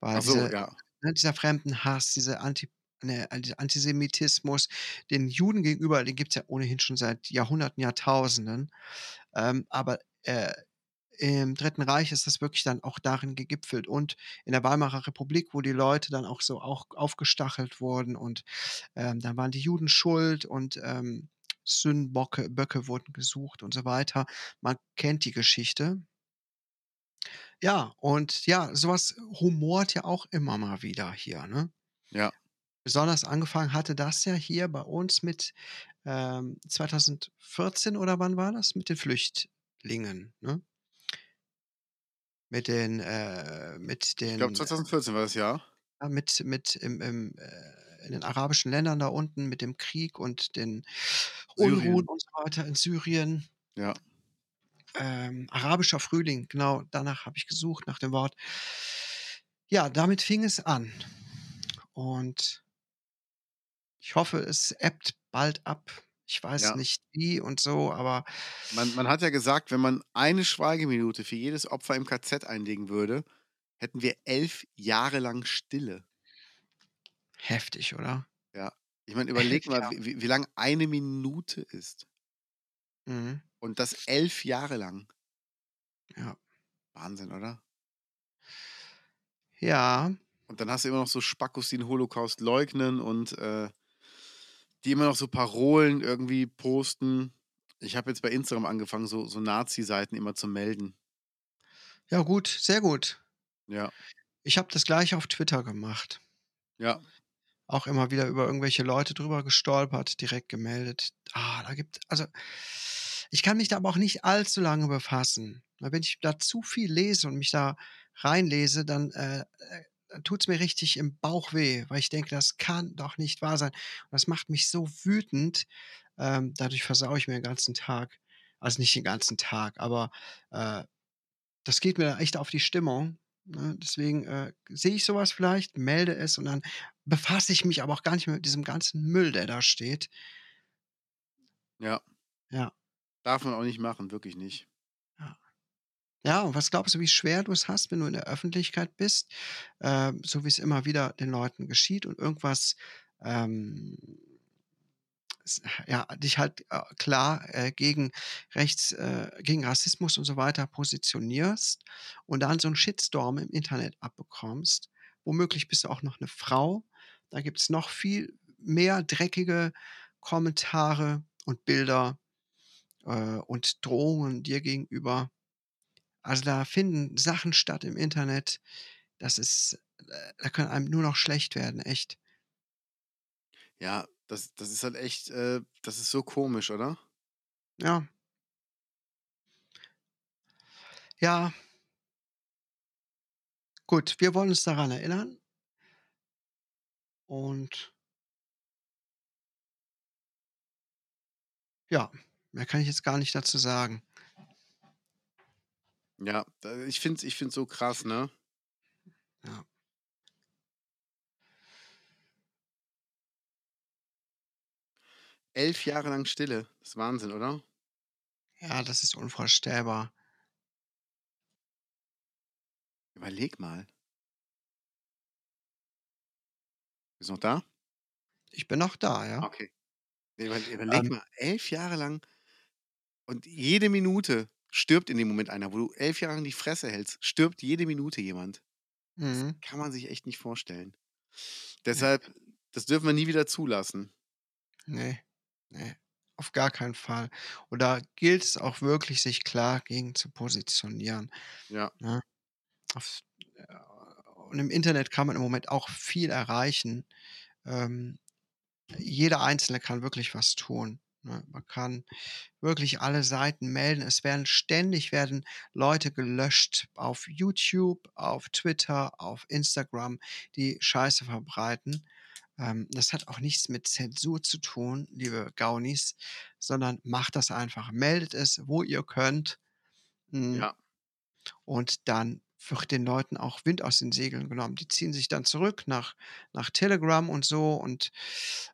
Speaker 2: Weil
Speaker 1: Ach so,
Speaker 2: diese
Speaker 1: ja.
Speaker 2: ne, dieser Fremdenhass, diese Anti ne, dieser Antisemitismus den Juden gegenüber, den gibt's ja ohnehin schon seit Jahrhunderten, Jahrtausenden. Ähm, aber, äh, im Dritten Reich ist das wirklich dann auch darin gegipfelt und in der Weimarer Republik, wo die Leute dann auch so auch aufgestachelt wurden und, ähm, dann waren die Juden schuld und, ähm, Sündenbocke Böcke wurden gesucht und so weiter. Man kennt die Geschichte. Ja, und ja, so was rumort ja auch immer mal wieder hier, ne?
Speaker 1: Ja.
Speaker 2: Besonders angefangen hatte das ja hier bei uns mit, ähm, 2014 oder wann war das? Mit den Flüchtlingen, ne? Mit den äh, mit
Speaker 1: Ich glaube
Speaker 2: den, äh
Speaker 1: 2014 war das Jahr.
Speaker 2: ja, mit mit im im äh, in den arabischen Ländern da unten mit dem Krieg und den Unruhen
Speaker 1: Syrien.
Speaker 2: und so weiter in Syrien.
Speaker 1: Ja.
Speaker 2: Ähm, arabischer Frühling, genau, danach habe ich gesucht, nach dem Wort. Ja, damit fing es an. Und ich hoffe, es ebbt bald ab. Ich weiß
Speaker 1: Ja.
Speaker 2: nicht wie und so, aber
Speaker 1: Man man hat ja gesagt, wenn man eine Schweigeminute für jedes Opfer im KZ einlegen würde, hätten wir 11 Jahre lang Stille.
Speaker 2: Heftig, oder?
Speaker 1: Ja. Ich meine, überleg mal,
Speaker 2: Ja.
Speaker 1: wie wie lang eine Minute ist.
Speaker 2: Mhm.
Speaker 1: Und das 11 Jahre lang.
Speaker 2: Ja.
Speaker 1: Wahnsinn, oder?
Speaker 2: Ja.
Speaker 1: Und dann hast du immer noch so Spackos, die 'n Holocaust leugnen und, äh die immer noch so Parolen irgendwie posten. Ich habe jetzt bei Instagram angefangen, so so Nazi-Seiten immer zu melden.
Speaker 2: Ja gut, sehr gut.
Speaker 1: Ja.
Speaker 2: Ich habe das Gleiche auf Twitter gemacht.
Speaker 1: Ja.
Speaker 2: Auch immer wieder über irgendwelche Leute drüber gestolpert, direkt gemeldet. Ah, da gibt also, ich kann mich da aber auch nicht allzu lange befassen. Weil wenn ich da zu viel lese und mich da reinlese, dann, äh, äh, tut's mir richtig im Bauch weh, weil ich denke: „Das kann doch nicht wahr sein.“ Und das macht mich so wütend, ähm, dadurch versaue ich mir den ganzen Tag. Also, nicht den ganzen Tag, aber, äh, das geht mir echt auf die Stimmung, ne? Deswegen, äh, sehe ich so was vielleicht, melde es und dann befasse ich mich aber auch gar nicht mehr mit diesem ganzen Müll, der da steht.
Speaker 1: Ja.
Speaker 2: Ja.
Speaker 1: Darf man auch nicht machen, wirklich nicht.
Speaker 2: Ja. Und was glaubst du, wie schwer du's hast, wenn du in der Öffentlichkeit bist, ähm, so wie's immer wieder den Leuten geschieht und irgendwas, ähm ja, dich halt, äh, klar, äh, gegen rechts äh, gegen Rassismus und so weiter positionierst und dann so 'n Shitstorm im Internet abbekommst. Womöglich bist du auch noch 'ne Frau. Da gibt's noch viel mehr dreckige Kommentare und Bilder, äh, und Drohungen dir gegenüber. Also, da finden Sachen statt im Internet, das ist äh, da kann einem nur noch schlecht werden, echt.
Speaker 1: Ja, das das ist halt echt äh, das ist so komisch, oder?
Speaker 2: Ja. Ja. Gut, wir wollen uns daran erinnern. Und ja, mehr kann ich jetzt gar nicht dazu sagen.
Speaker 1: Ja, ich finde es ich finde es so krass, ne?
Speaker 2: Ja.
Speaker 1: 11 Jahre lang Stille. Das ist Wahnsinn, oder?
Speaker 2: Ja, das ist unvorstellbar.
Speaker 1: Überleg mal. Bist du noch da?
Speaker 2: Ich bin noch da, ja.
Speaker 1: Okay. Überl überleg
Speaker 2: Ähm
Speaker 1: mal, 11 Jahre lang und jede Minute stirbt in dem Moment einer. Wo du 11 Jahre lang die Fresse hältst, stirbt jede Minute jemand. Das
Speaker 2: Mhm.
Speaker 1: kann man sich echt nicht vorstellen. Deshalb, das dürfen wir nie wieder zulassen.
Speaker 2: Ne, ne, auf gar keinen Fall. Und da gilt es auch wirklich, sich klar gegen zu positionieren,
Speaker 1: Ja.
Speaker 2: ne? Auf äh, und im Internet kann man im Moment auch viel erreichen. Ähm, jeder Einzelne kann wirklich was tun? Man kann wirklich alle Seiten melden. Es werden ständig werden Leute gelöscht auf YouTube, auf Twitter, auf Instagram, die Scheiße verbreiten. Ähm, das hat auch nichts mit Zensur zu tun, liebe Gaunis, sondern macht das einfach. Meldet es, wo ihr könnt. Hm
Speaker 1: Ja.
Speaker 2: und dann wird den Leuten auch Wind aus den Segeln genommen. Die ziehen sich dann zurück nach nach Telegram und so und,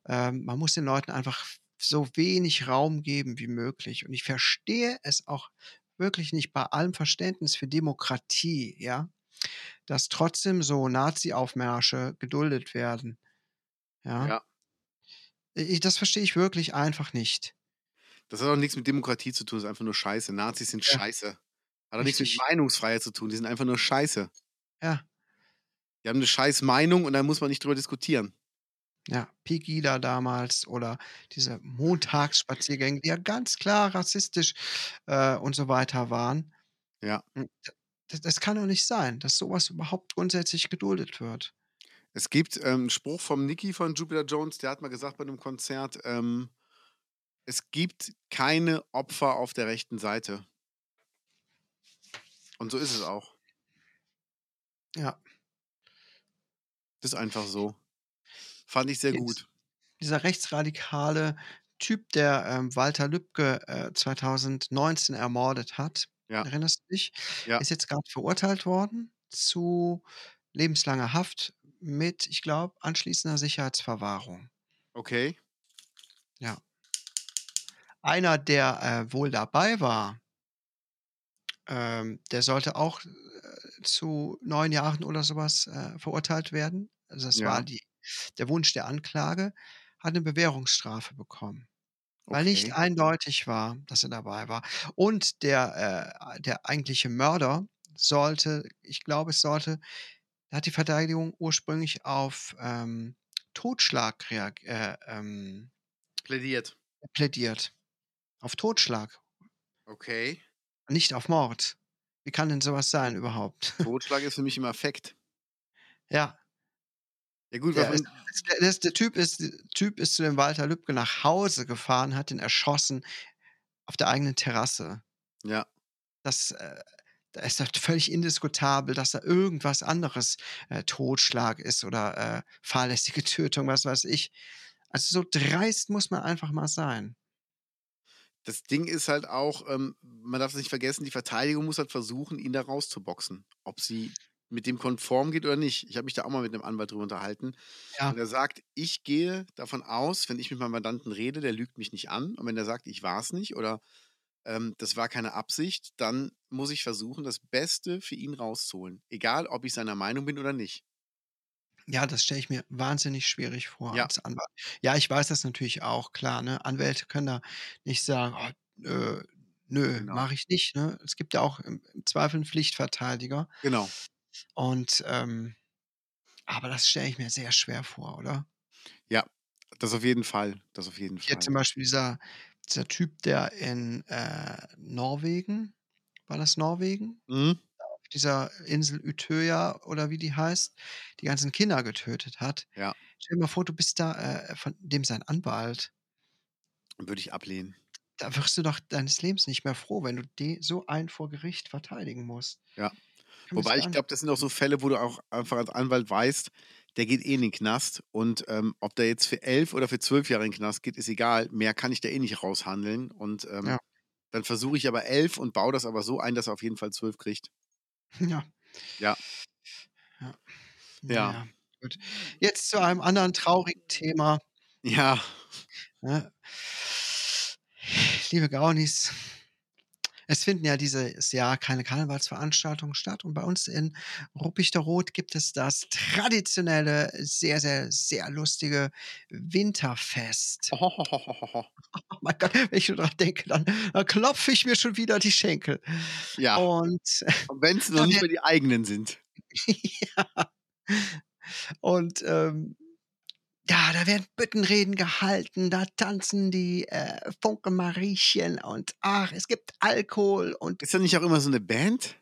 Speaker 2: ähm, man muss den Leuten einfach so wenig Raum geben wie möglich. Und ich verstehe es auch wirklich nicht bei allem Verständnis für Demokratie, ja, dass trotzdem so Nazi-Aufmärsche geduldet werden, ja?
Speaker 1: Ja.
Speaker 2: Ich das verstehe ich wirklich einfach nicht.
Speaker 1: Das hat auch nix mit Demokratie zu tun, das ist einfach nur Scheiße. Nazis sind
Speaker 2: Ja.
Speaker 1: Scheiße. Hat auch nix mit. Meinungsfreiheit zu tun, die sind einfach nur Scheiße.
Speaker 2: Ja.
Speaker 1: Die haben 'ne scheiß Meinung und da muss man nicht drüber diskutieren.
Speaker 2: Ja, Pegida damals oder diese Montagsspaziergänge, die ja ganz klar rassistisch, äh, und so weiter waren.
Speaker 1: Ja.
Speaker 2: Hm, d das kann doch nicht sein, dass so was überhaupt grundsätzlich geduldet wird.
Speaker 1: Es gibt, ähm, 'n Spruch vom Niki von Jupiter Jones, der hat mal gesagt bei 'nem Konzert, ähm: „Es gibt keine Opfer auf der rechten Seite.“ Und so ist es auch.
Speaker 2: Ja.
Speaker 1: Ist einfach so. Fand ich sehr gut.
Speaker 2: dieser rechtsradikale Typ, der, ähm, Walter Lübcke, äh, 2019 ermordet hat,
Speaker 1: Ja.
Speaker 2: erinnerst du dich?
Speaker 1: Ja.
Speaker 2: Ist jetzt grad verurteilt worden zu lebenslanger Haft mit, ich glaube, anschließender Sicherheitsverwahrung.
Speaker 1: Okay.
Speaker 2: Ja. Einer, der, äh, wohl dabei war ähm, der sollte auch, äh, zu 9 Jahren oder so was, äh, verurteilt werden. Also, das war
Speaker 1: Ja.
Speaker 2: die der Wunsch der Anklage, hat 'ne Bewährungsstrafe bekommen, weil nicht
Speaker 1: Okay.
Speaker 2: eindeutig war, dass er dabei war. Und der äh, der eigentliche Mörder sollte ich glaube, es sollte da hat die Verteidigung ursprünglich auf, ähm, Totschlag äh, ähm
Speaker 1: Plädiert.
Speaker 2: plädiert. Auf Totschlag.
Speaker 1: Okay.
Speaker 2: Nicht auf Mord. Wie kann denn so was sein überhaupt?
Speaker 1: Totschlag ist für mich immer Affekt.
Speaker 2: Ja.
Speaker 1: Ja gut,
Speaker 2: Der ist der der Typ ist Typ ist zu dem Walter Lübcke nach Hause gefahren, hat ihn erschossen auf der eigenen Terrasse.
Speaker 1: Ja.
Speaker 2: Das, äh da ist doch völlig indiskutabel, dass da irgendwas anderes, äh, Totschlag ist oder, äh, fahrlässige Tötung, was weiß ich. Also, so dreist muss man einfach mal sein.
Speaker 1: Das Ding ist halt auch, ähm, man darf es nicht vergessen, die Verteidigung muss halt versuchen, ihn da rauszuboxen, ob sie mit dem konform geht oder nicht. Ich habe mich da auch mal mit 'nem Anwalt drüber unterhalten
Speaker 2: Ja.
Speaker 1: und er sagt: „Ich gehe davon aus, wenn ich mit meinem Mandanten rede, der lügt mich nicht an. Und wenn der sagt, ich war's nicht oder, ähm, das war keine Absicht, dann muss ich versuchen, das Beste für ihn rauszuholen, egal ob ich seiner Meinung bin oder nicht.“
Speaker 2: Ja, das stelle ich mir wahnsinnig schwierig vor
Speaker 1: Ja.
Speaker 2: als Anwalt. Ja, ich weiß das natürlich auch, klar, ne? Anwälte können da nicht sagen: „Oh, äh, nö,
Speaker 1: Genau.
Speaker 2: mache ich nicht“, ne? Es gibt ja auch im Zweifel 'n Pflichtverteidiger.
Speaker 1: Genau.
Speaker 2: Und, ähm aber das stelle ich mir sehr schwer vor, oder?
Speaker 1: Ja, das auf jeden Fall, das auf jeden
Speaker 2: Hier
Speaker 1: Fall.
Speaker 2: zum Beispiel dieser dieser Typ, der in, äh, Norwegen war das Norwegen?
Speaker 1: Mhm.
Speaker 2: Auf dieser Insel Utøya oder wie die heißt, die ganzen Kinder getötet hat.
Speaker 1: Ja.
Speaker 2: Stell dir mal vor, du bist da, äh, von dem sein Anwalt.
Speaker 1: Würde ich ablehnen.
Speaker 2: Da wirst du doch deines Lebens nicht mehr froh, wenn du so einen vor Gericht verteidigen musst.
Speaker 1: Ja. Wobei ich glaube, das sind auch so Fälle, wo du auch einfach als Anwalt weißt, der geht eh in den Knast und, ähm, ob der jetzt für 11 oder für 12 Jahre in den Knast geht, ist egal. Mehr kann ich da eh nicht raushandeln und, ähm
Speaker 2: Ja.
Speaker 1: Dann versuche ich aber 11 und baue das aber so ein, dass er auf jeden Fall 12 kriegt.
Speaker 2: Ja.
Speaker 1: Ja.
Speaker 2: Ja.
Speaker 1: Ja.
Speaker 2: Ja, gut. Jetzt zu einem anderen traurigen Thema,
Speaker 1: Ja.
Speaker 2: ne? Liebe Gaunis, es finden ja dieses Jahr keine Karnevalsveranstaltungen statt und bei uns in Ruppichteroth gibt es das traditionelle, sehr, sehr, sehr lustige Winterfest. Oh mein Gott, wenn ich nur dran denke, dann, dann klopfe ich mir schon wieder die Schenkel.
Speaker 1: Ja.
Speaker 2: Und
Speaker 1: Und wenn es noch nicht mal die eigenen sind.
Speaker 2: ja. Und, ähm, ja, da werden Büttenreden gehalten, da tanzen die, äh, Funke Mariechen und ach, es gibt Alkohol und
Speaker 1: Ist da nicht auch immer so eine Band?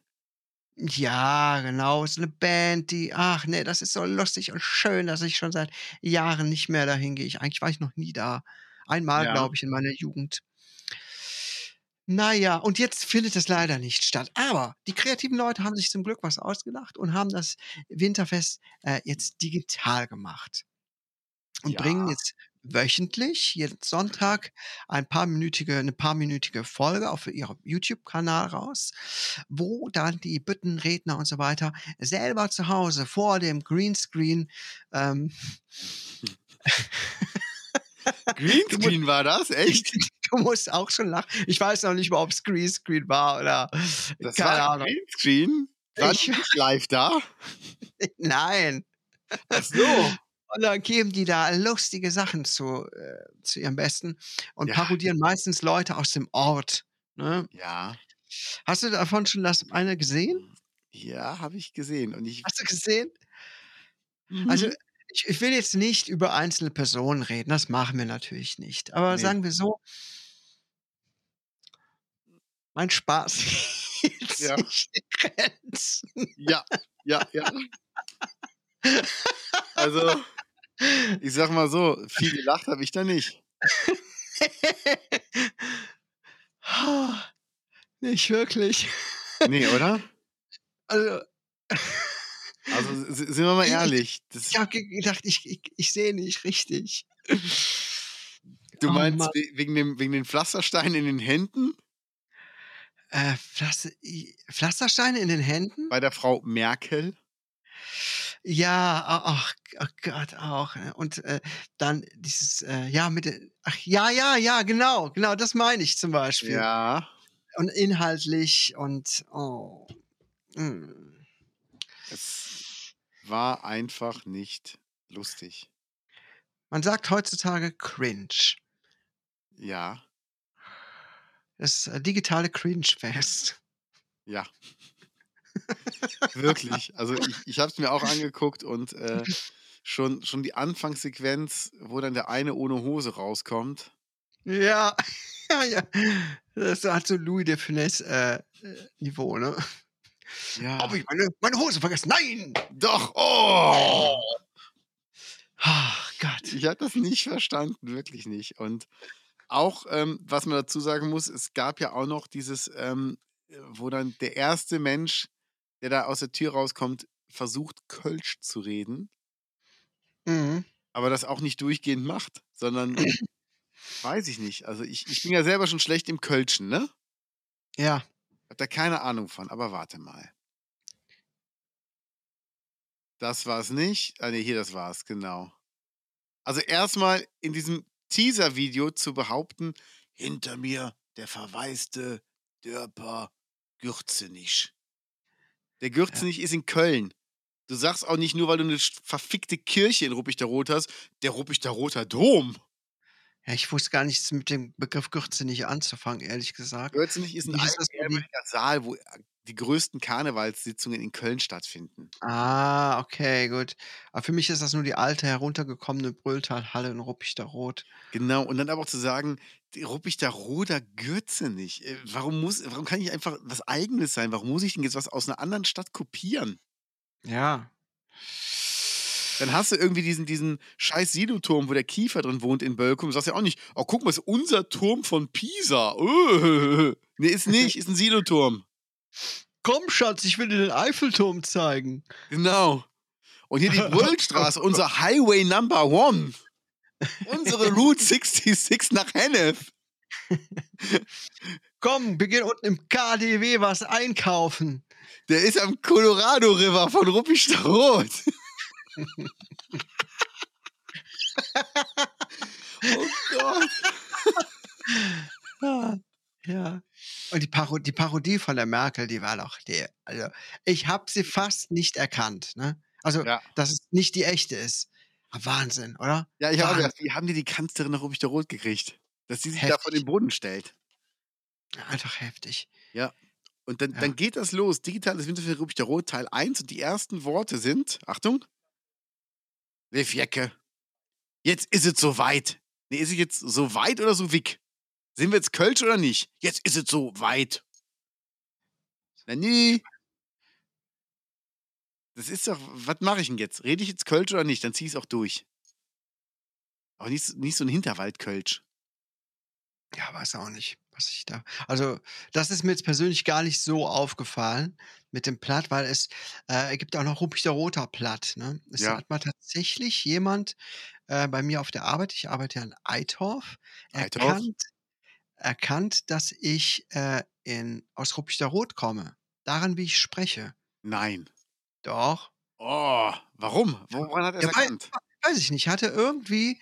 Speaker 2: ja, genau, so 'ne Band, die ach ne, das ist so lustig und schön, dass ich schon seit Jahren nicht mehr dahin gehe. Ich eigentlich war ich noch nie da. Einmal,
Speaker 1: Ja.
Speaker 2: glaube ich, in meiner Jugend. Na ja, und jetzt findet es leider nicht statt. Aber die kreativen Leute haben sich zum Glück was ausgedacht und haben das Winterfest, äh, jetzt digital gemacht. Und bringen
Speaker 1: Ja.
Speaker 2: jetzt wöchentlich, jeden Sonntag ein paarminütige 'ne paarminütige Folge auf ihrem YouTube-Kanal raus, wo dann die Büttenredner und so weiter selber zu Hause vor dem Greenscreen, ähm
Speaker 1: Greenscreen war das? Echt?
Speaker 2: du musst auch schon lachen. Ich weiß noch nicht mal, ob's Greenscreen war oder
Speaker 1: Das
Speaker 2: keine
Speaker 1: war
Speaker 2: Ahnung.
Speaker 1: Greenscreen? Waren
Speaker 2: Ich
Speaker 1: nicht live da?
Speaker 2: Nein.
Speaker 1: Ach so.
Speaker 2: Und dann geben die da lustige Sachen zu äh, zu ihrem Besten und
Speaker 1: Ja.
Speaker 2: parodieren meistens Leute aus dem Ort, ne?
Speaker 1: Ja.
Speaker 2: Hast du davon schon das eine gesehen?
Speaker 1: Ja, habe ich gesehen und ich
Speaker 2: Hast du gesehen? Also,
Speaker 1: Mhm.
Speaker 2: ich ich will jetzt nicht über einzelne Personen reden, das machen wir natürlich nicht. Aber
Speaker 1: Ne.
Speaker 2: sagen wir so mein Spaß hielt
Speaker 1: Ja.
Speaker 2: sich Grenzen.
Speaker 1: Ja, ja, ja. Also, ich sage mal so, viel gelacht habe ich da nicht.
Speaker 2: Nicht wirklich.
Speaker 1: Ne, oder?
Speaker 2: Also
Speaker 1: Also, sind wir mal
Speaker 2: Ich ich
Speaker 1: ehrlich, das
Speaker 2: ich habe ge gedacht, ich ich ich sehe nicht richtig.
Speaker 1: Du
Speaker 2: Oh
Speaker 1: meinst we wegen dem wegen den Pflastersteinen in den Händen?
Speaker 2: Äh, Pflaster Pflastersteine in den Händen?
Speaker 1: Bei der Frau Merkel?
Speaker 2: Ja, ach ach Gott, auch, ne? Und, äh, dann dieses, äh, ja, mit ach ja, ja, ja, genau, genau, das meine ich zum Beispiel.
Speaker 1: Ja.
Speaker 2: Und inhaltlich und oh. Hm.
Speaker 1: Es war einfach nicht lustig.
Speaker 2: Man sagt heutzutage cringe.
Speaker 1: Ja.
Speaker 2: Das, äh, digitale Cringe-Fest.
Speaker 1: Ja. Wirklich. Also, ich ich habe es mir auch angeguckt und, äh, schon schon die Anfangssequenz, wo dann der eine ohne Hose rauskommt.
Speaker 2: Ja, ja, ja. Das hat so Louis de Funès, äh, äh, ne? Habe
Speaker 1: Ja.
Speaker 2: ich meine meine Hose vergessen? Nein!
Speaker 1: Doch, oh!
Speaker 2: Ach Gott.
Speaker 1: Ich habe das nicht verstanden, wirklich nicht. Und auch, ähm, was man dazu sagen muss, es gab ja auch noch dieses, ähm, äh, wo dann der erste Mensch, der da aus der Tür rauskommt, versucht, Kölsch zu reden.
Speaker 2: Mhm.
Speaker 1: Aber das auch nicht durchgehend macht, sondern weiß ich nicht. Also, ich ich bin ja selber schon schlecht im Kölschen, ne?
Speaker 2: Ja.
Speaker 1: Habe da keine Ahnung von, aber warte mal. Das war's nicht. Ah, ne, hier, das war's, genau. Also, erst mal in diesem Teaser-Video zu behaupten: „Hinter mir der verwaiste Dörper Gürzenich.“ Der
Speaker 2: Ja.
Speaker 1: Gürzenich ist in Köln. Du sagst auch nicht nur, weil du 'ne sch verfickte Kirche in Ruppichteroth hast, der Ruppichteroter Dom.
Speaker 2: Ja, ich wusste gar nichts mit dem Begriff Gürzenich anzufangen, ehrlich gesagt.
Speaker 1: Gürzenich ist 'n
Speaker 2: Wie hieß das
Speaker 1: altehrwürdiger Saal, wo, äh, die größten Karnevalssitzungen in Köln stattfinden.
Speaker 2: Ah, okay, gut. Aber für mich ist das nur die alte heruntergekommene Brülltalhalle in Ruppichteroth.
Speaker 1: Genau, und dann aber auch zu sagen, die Ruppichteroder Gürzenich. Äh, warum muss warum kann nicht einfach was Eigenes sein? Warum muss ich denn jetzt was aus 'ner anderen Stadt kopieren?
Speaker 2: Ja.
Speaker 1: Dann hast du irgendwie diesen diesen scheiß Siloturm, wo der Kiefer drin wohnt in Bölkum. Du sagst ja auch nicht: „Oh, guck mal, ist unser Turm von Pisa. Öh.“ Ne, ist nicht, ist 'n Siloturm.
Speaker 2: Komm, Schatz, ich will dir den Eiffelturm zeigen.
Speaker 1: Genau. Und hier die Brüllstraße, unser Highway Number One. Unsere Route 66 nach Hennef.
Speaker 2: Komm, wir gehen unten im KDW was einkaufen.
Speaker 1: Der ist am Colorado River von Ruppichteroth. oh Gott.
Speaker 2: Ja, ja. Und die, Paro die Parodie von der Merkel, die war doch die also, ich habe sie fast nicht erkannt, ne? Also,
Speaker 1: Ja.
Speaker 2: dass es nicht die echte ist. Ah, Wahnsinn, oder?
Speaker 1: Ja, ich habe wie haben die die Kanzlerin nach Ruppichteroth gekriegt? Dass sie sich da vor den
Speaker 2: Heftig.
Speaker 1: Boden stellt.
Speaker 2: Einfach heftig.
Speaker 1: Und dann,
Speaker 2: Ja.
Speaker 1: dann geht das los. Digitales Winterfeld Ruppichteroth Teil 1 und die ersten Worte sind, Achtung, Liv Jecke, jetzt ist es soweit. Nee, ist es jetzt so weit oder so wick? Sind wir jetzt Kölsch oder nicht? Jetzt ist es so weit. Na nie. Das ist doch, was mache ich denn jetzt? Rede ich jetzt Kölsch oder nicht? Dann zieh ich es auch durch. Aber nicht, nicht so ein Hinterwald-Kölsch.
Speaker 2: Ja, weiß auch nicht, was ich da. Also, das ist mir jetzt persönlich gar nicht so aufgefallen mit dem Platt, weil es äh, gibt auch noch Ruppichteroter Platt. Ne? Es
Speaker 1: Ja.
Speaker 2: hat mal tatsächlich jemand äh, bei mir auf der Arbeit, ich arbeite ja in Eitorf,
Speaker 1: Eitorf?
Speaker 2: erkannt, erkannt, dass ich äh, in, aus Ruppichteroth komme. Daran, wie ich spreche.
Speaker 1: Nein.
Speaker 2: Doch.
Speaker 1: Oh, warum? Woran hat er
Speaker 2: Ja,
Speaker 1: erkannt?
Speaker 2: Weiß ich nicht. Hatte irgendwie,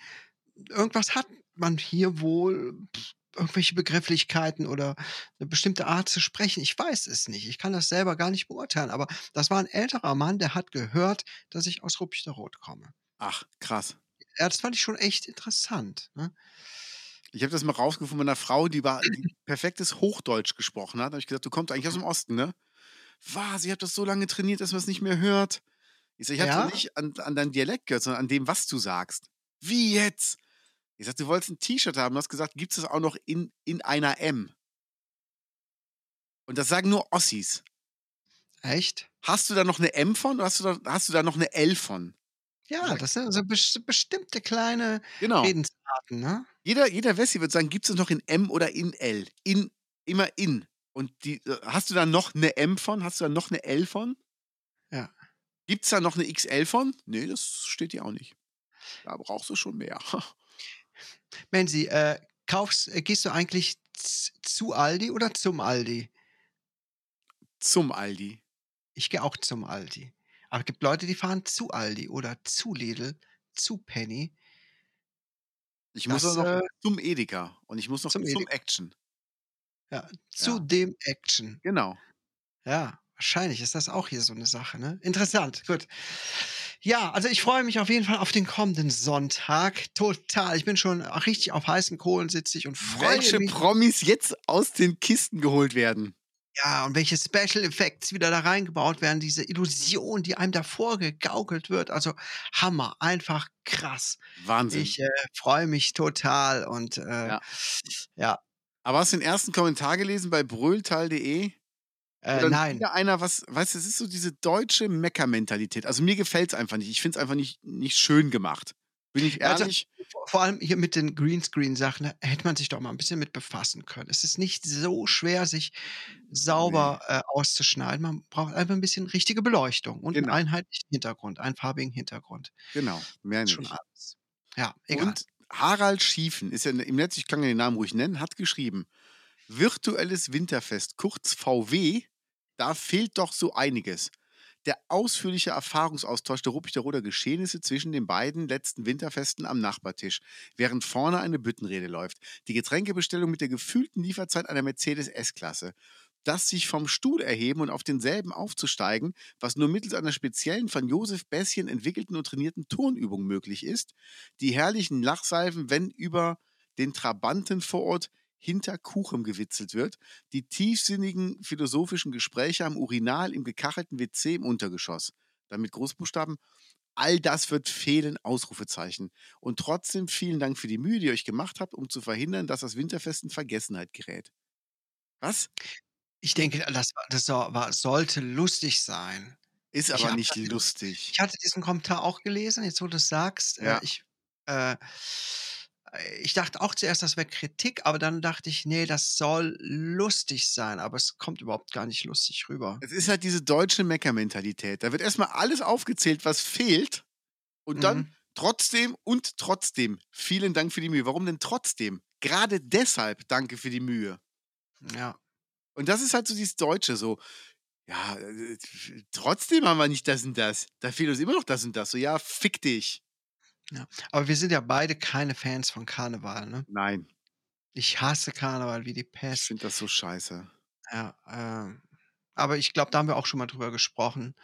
Speaker 2: irgendwas hat man hier wohl, irgendwelche Begrifflichkeiten oder eine bestimmte Art zu sprechen. Ich weiß es nicht. Ich kann das selber gar nicht beurteilen. Aber das war ein älterer Mann, der hat gehört, dass ich aus Ruppichteroth komme.
Speaker 1: Ach, krass.
Speaker 2: Ja, das fand ich schon echt interessant. Ne?
Speaker 1: Ich habe das mal rausgefunden von einer Frau, die, war, die perfektes Hochdeutsch gesprochen hat. Da habe ich gesagt, du kommst eigentlich aus dem Osten, ne? Was, ihr habt das so lange trainiert, dass man es nicht mehr hört. Ich sage, ich habe
Speaker 2: Ja?
Speaker 1: nicht an, an deinem Dialekt gehört, sondern an dem, was du sagst. Wie jetzt? Ich sag, du wolltest ein T-Shirt haben, du hast gesagt, gibt es das auch noch in, in einer M? Und das sagen nur Ossis.
Speaker 2: Echt?
Speaker 1: Hast du da noch eine M von oder hast du da, hast du da noch eine L von?
Speaker 2: Ja, das sind so bes- bestimmte kleine
Speaker 1: Genau.
Speaker 2: Redensarten, ne?
Speaker 1: Jeder, jeder Wessi wird sagen, gibt es noch in M oder in L? In, immer in. Und die, äh, hast du da noch eine M von? Hast du da noch eine L von?
Speaker 2: Ja.
Speaker 1: Gibt es da noch eine XL von? Nee, das steht hier auch nicht. Da brauchst du schon mehr.
Speaker 2: Menzi, äh, kaufst, äh, gehst du eigentlich zu Aldi oder zum Aldi?
Speaker 1: Zum Aldi.
Speaker 2: Ich gehe auch zum Aldi. Aber es gibt Leute, die fahren zu Aldi oder zu Lidl, zu Penny.
Speaker 1: Ich muss
Speaker 2: Das,
Speaker 1: auch noch
Speaker 2: äh,
Speaker 1: zum Edeka. Und ich muss noch
Speaker 2: zum
Speaker 1: zum. Action.
Speaker 2: Ja, zu
Speaker 1: Ja.
Speaker 2: dem Action.
Speaker 1: Genau.
Speaker 2: Ja, wahrscheinlich ist das auch hier so eine Sache, ne? Interessant, gut. Ja, also ich freue mich auf jeden Fall auf den kommenden Sonntag. Total. Ich bin schon richtig auf heißen Kohlen sitze ich und freue
Speaker 1: Welche
Speaker 2: mich.
Speaker 1: Promis jetzt aus den Kisten geholt werden?
Speaker 2: Ja, und welche Special Effects wieder da reingebaut werden, diese Illusion, die einem davor gegaukelt wird. Also Hammer, einfach krass.
Speaker 1: Wahnsinn.
Speaker 2: Ich äh, freue mich total und äh,
Speaker 1: Ja.
Speaker 2: ja,
Speaker 1: Aber hast du den ersten Kommentar gelesen bei brülltal.de?
Speaker 2: äh, nein.
Speaker 1: wieder einer, was, weißt du, es ist so diese deutsche Mecker-Mentalität. Also mir gefällt es einfach nicht. Ich finde es einfach nicht, nicht schön gemacht. Bin ich
Speaker 2: Also,
Speaker 1: ehrlich?
Speaker 2: vor- vor allem hier mit den Greenscreen-Sachen, hätte man sich doch mal ein bisschen mit befassen können. Es ist nicht so schwer, sich sauber äh, auszuschneiden. Man braucht einfach ein bisschen richtige Beleuchtung und
Speaker 1: Genau.
Speaker 2: einen einheitlichen Hintergrund, einen farbigen Hintergrund.
Speaker 1: Genau, mehr
Speaker 2: Schon
Speaker 1: nicht.
Speaker 2: alles. Ja, egal.
Speaker 1: Und Harald Schiefen ist ja im Netz, ich kann ja den Namen ruhig nennen, hat geschrieben: Virtuelles Winterfest, kurz VW, da fehlt doch so einiges. Der ausführliche Erfahrungsaustausch der Ruppichteroder Geschehnisse zwischen den beiden letzten Winterfesten am Nachbartisch, während vorne eine Büttenrede läuft. Die Getränkebestellung mit der gefühlten Lieferzeit einer Mercedes S-Klasse. Das sich vom Stuhl erheben und auf denselben aufzusteigen, was nur mittels einer speziellen von Josef Bässchen entwickelten und trainierten Turnübung möglich ist, die herrlichen Lachsalven, wenn über den Trabanten vor Ort hinter Kuchem gewitzelt wird, die tiefsinnigen philosophischen Gespräche am Urinal im gekachelten WC im Untergeschoss. Dann mit Großbuchstaben. All das wird fehlen, Ausrufezeichen. Und trotzdem vielen Dank für die Mühe, die ihr euch gemacht habt, um zu verhindern, dass das Winterfest in Vergessenheit gerät. Was?
Speaker 2: Ich denke, das, das war, sollte lustig sein.
Speaker 1: Ist aber nicht
Speaker 2: das-
Speaker 1: lustig.
Speaker 2: Ich hatte diesen Kommentar auch gelesen, jetzt wo du es sagst.
Speaker 1: Ja.
Speaker 2: Äh, ich, äh, ich dachte auch zuerst, das wäre Kritik, aber dann dachte ich, nee, das soll lustig sein, aber es kommt überhaupt gar nicht lustig rüber.
Speaker 1: Es ist halt diese deutsche Mecker-Mentalität. Da wird erstmal alles aufgezählt, was fehlt. Und dann
Speaker 2: Mhm.
Speaker 1: trotzdem und trotzdem. Vielen Dank für die Mühe. Warum denn trotzdem? gerade deshalb danke für die Mühe.
Speaker 2: Ja.
Speaker 1: Und das ist halt so dieses Deutsche, so, ja, äh, trotzdem haben wir nicht das und das. Da fehlt uns immer noch das und das. So, ja, fick dich.
Speaker 2: Ja. Aber wir sind ja beide keine Fans von Karneval, ne?
Speaker 1: Nein,
Speaker 2: Ich hasse Karneval wie die
Speaker 1: ich
Speaker 2: Pest.
Speaker 1: finde das so scheiße.
Speaker 2: Ja, ähm, aber ich glaube, da haben wir auch schon mal drüber gesprochen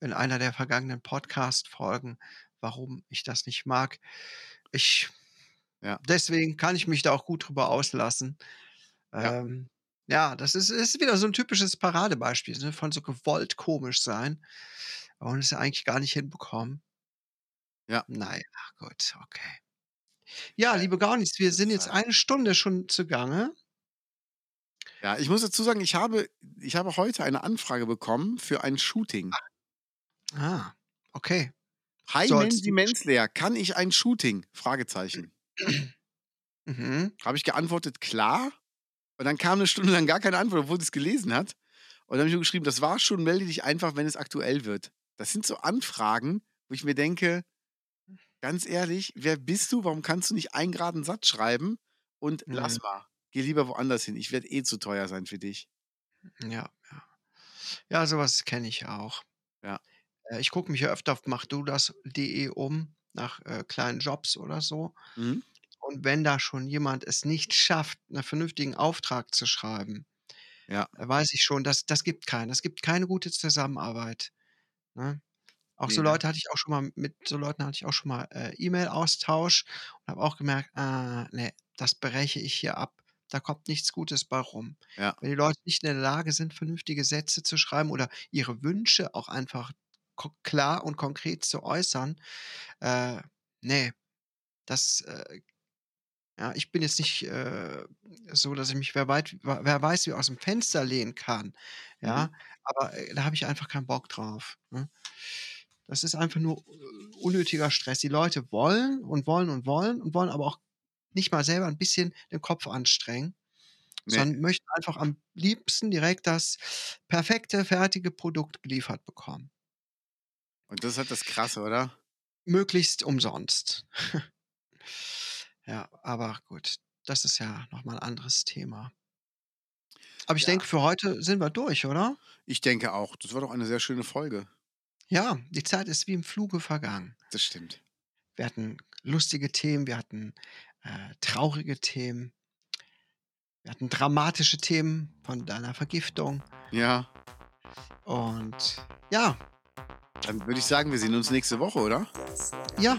Speaker 2: in einer der vergangenen Podcast-Folgen, warum ich das nicht mag. Ich
Speaker 1: Ja.
Speaker 2: deswegen kann ich mich da auch gut drüber auslassen.
Speaker 1: Ja.
Speaker 2: Ähm, ja, das ist ist wieder so 'n typisches Paradebeispiel, ne, von so gewollt komisch sein und es eigentlich gar nicht hinbekommen.
Speaker 1: Ja.
Speaker 2: Na ja, gut, okay. Ja,
Speaker 1: Äh,
Speaker 2: liebe Gaunis, wir sind jetzt eine Stunde schon zugange.
Speaker 1: Ja, ich muss dazu sagen, ich habe ich habe heute eine Anfrage bekommen für ein Shooting.
Speaker 2: Ah, okay.
Speaker 1: „Hi
Speaker 2: So als
Speaker 1: Mensi Menzler, kann ich ein Shooting?“ Fragezeichen.
Speaker 2: Mhm.
Speaker 1: Habe ich geantwortet: „Klar.“ Und dann kam 'ne Stunde lang gar keine Antwort, obwohl sie's gelesen hat. Und dann habe ich nur geschrieben: „Das war's schon, melde dich einfach, wenn es aktuell wird.“ Das sind so Anfragen, wo ich mir denke: „Ganz ehrlich, wer bist du? Warum kannst du nicht einen geraden Satz schreiben und lass
Speaker 2: Mhm.
Speaker 1: mal. Geh lieber woanders hin. Ich werde eh zu teuer sein für dich.“
Speaker 2: Ja, ja. Ja, so was kenne ich auch.
Speaker 1: Ja.
Speaker 2: Äh, ich gucke mich ja öfter auf machdudas.de um nach, äh, kleinen Jobs oder so.
Speaker 1: Mhm.
Speaker 2: Und wenn da schon jemand es nicht schafft, 'nen vernünftigen Auftrag zu schreiben,
Speaker 1: Ja.
Speaker 2: da weiß ich schon, das das gibt keinen. Das gibt keine gute Zusammenarbeit, ne? Auch so? Leute hatte ich auch schon mal mit so Leuten hatte ich auch schon mal, äh, E-Mail-Austausch und habe auch gemerkt: „Ah, ne, das breche ich hier ab. Da kommt nichts Gutes bei rum.“
Speaker 1: Ja.
Speaker 2: Wenn die Leute nicht in der Lage sind, vernünftige Sätze zu schreiben oder ihre Wünsche auch einfach klar und konkret zu äußern, äh, ne, das, äh ja, ich bin jetzt nicht, äh, so, dass ich mich wer weit wer weiß wie aus'm Fenster lehnen kann, ja,
Speaker 1: Mhm.
Speaker 2: aber, äh, da habe ich einfach keinen Bock drauf, ne? Das ist einfach nur, äh, unnötiger Stress. Die Leute wollen und wollen und wollen und wollen aber auch nicht mal selber 'n bisschen den Kopf anstrengen,
Speaker 1: Ne.
Speaker 2: sondern möchten einfach am liebsten direkt das perfekte, fertige Produkt geliefert bekommen.
Speaker 1: Und das ist halt das Krasse, oder?
Speaker 2: Möglichst umsonst. Ja, aber gut, das ist ja noch mal 'n anderes Thema. Aber ich
Speaker 1: Ja.
Speaker 2: denke, für heute sind wir durch, oder?
Speaker 1: Ich denke auch. Das war doch eine sehr schöne Folge.
Speaker 2: Ja, die Zeit ist wie im Fluge vergangen.
Speaker 1: Das stimmt.
Speaker 2: Wir hatten lustige Themen, wir hatten, äh, traurige Themen. Wir hatten dramatische Themen von deiner Vergiftung.
Speaker 1: Ja.
Speaker 2: Und ja.
Speaker 1: Dann würde ich sagen, wir sehen uns nächste Woche, oder?
Speaker 2: Ja.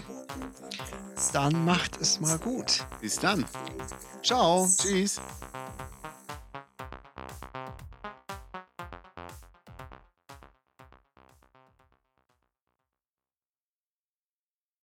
Speaker 2: Dann macht es mal gut.
Speaker 1: Bis dann.
Speaker 2: Tschau.
Speaker 1: Tschüss.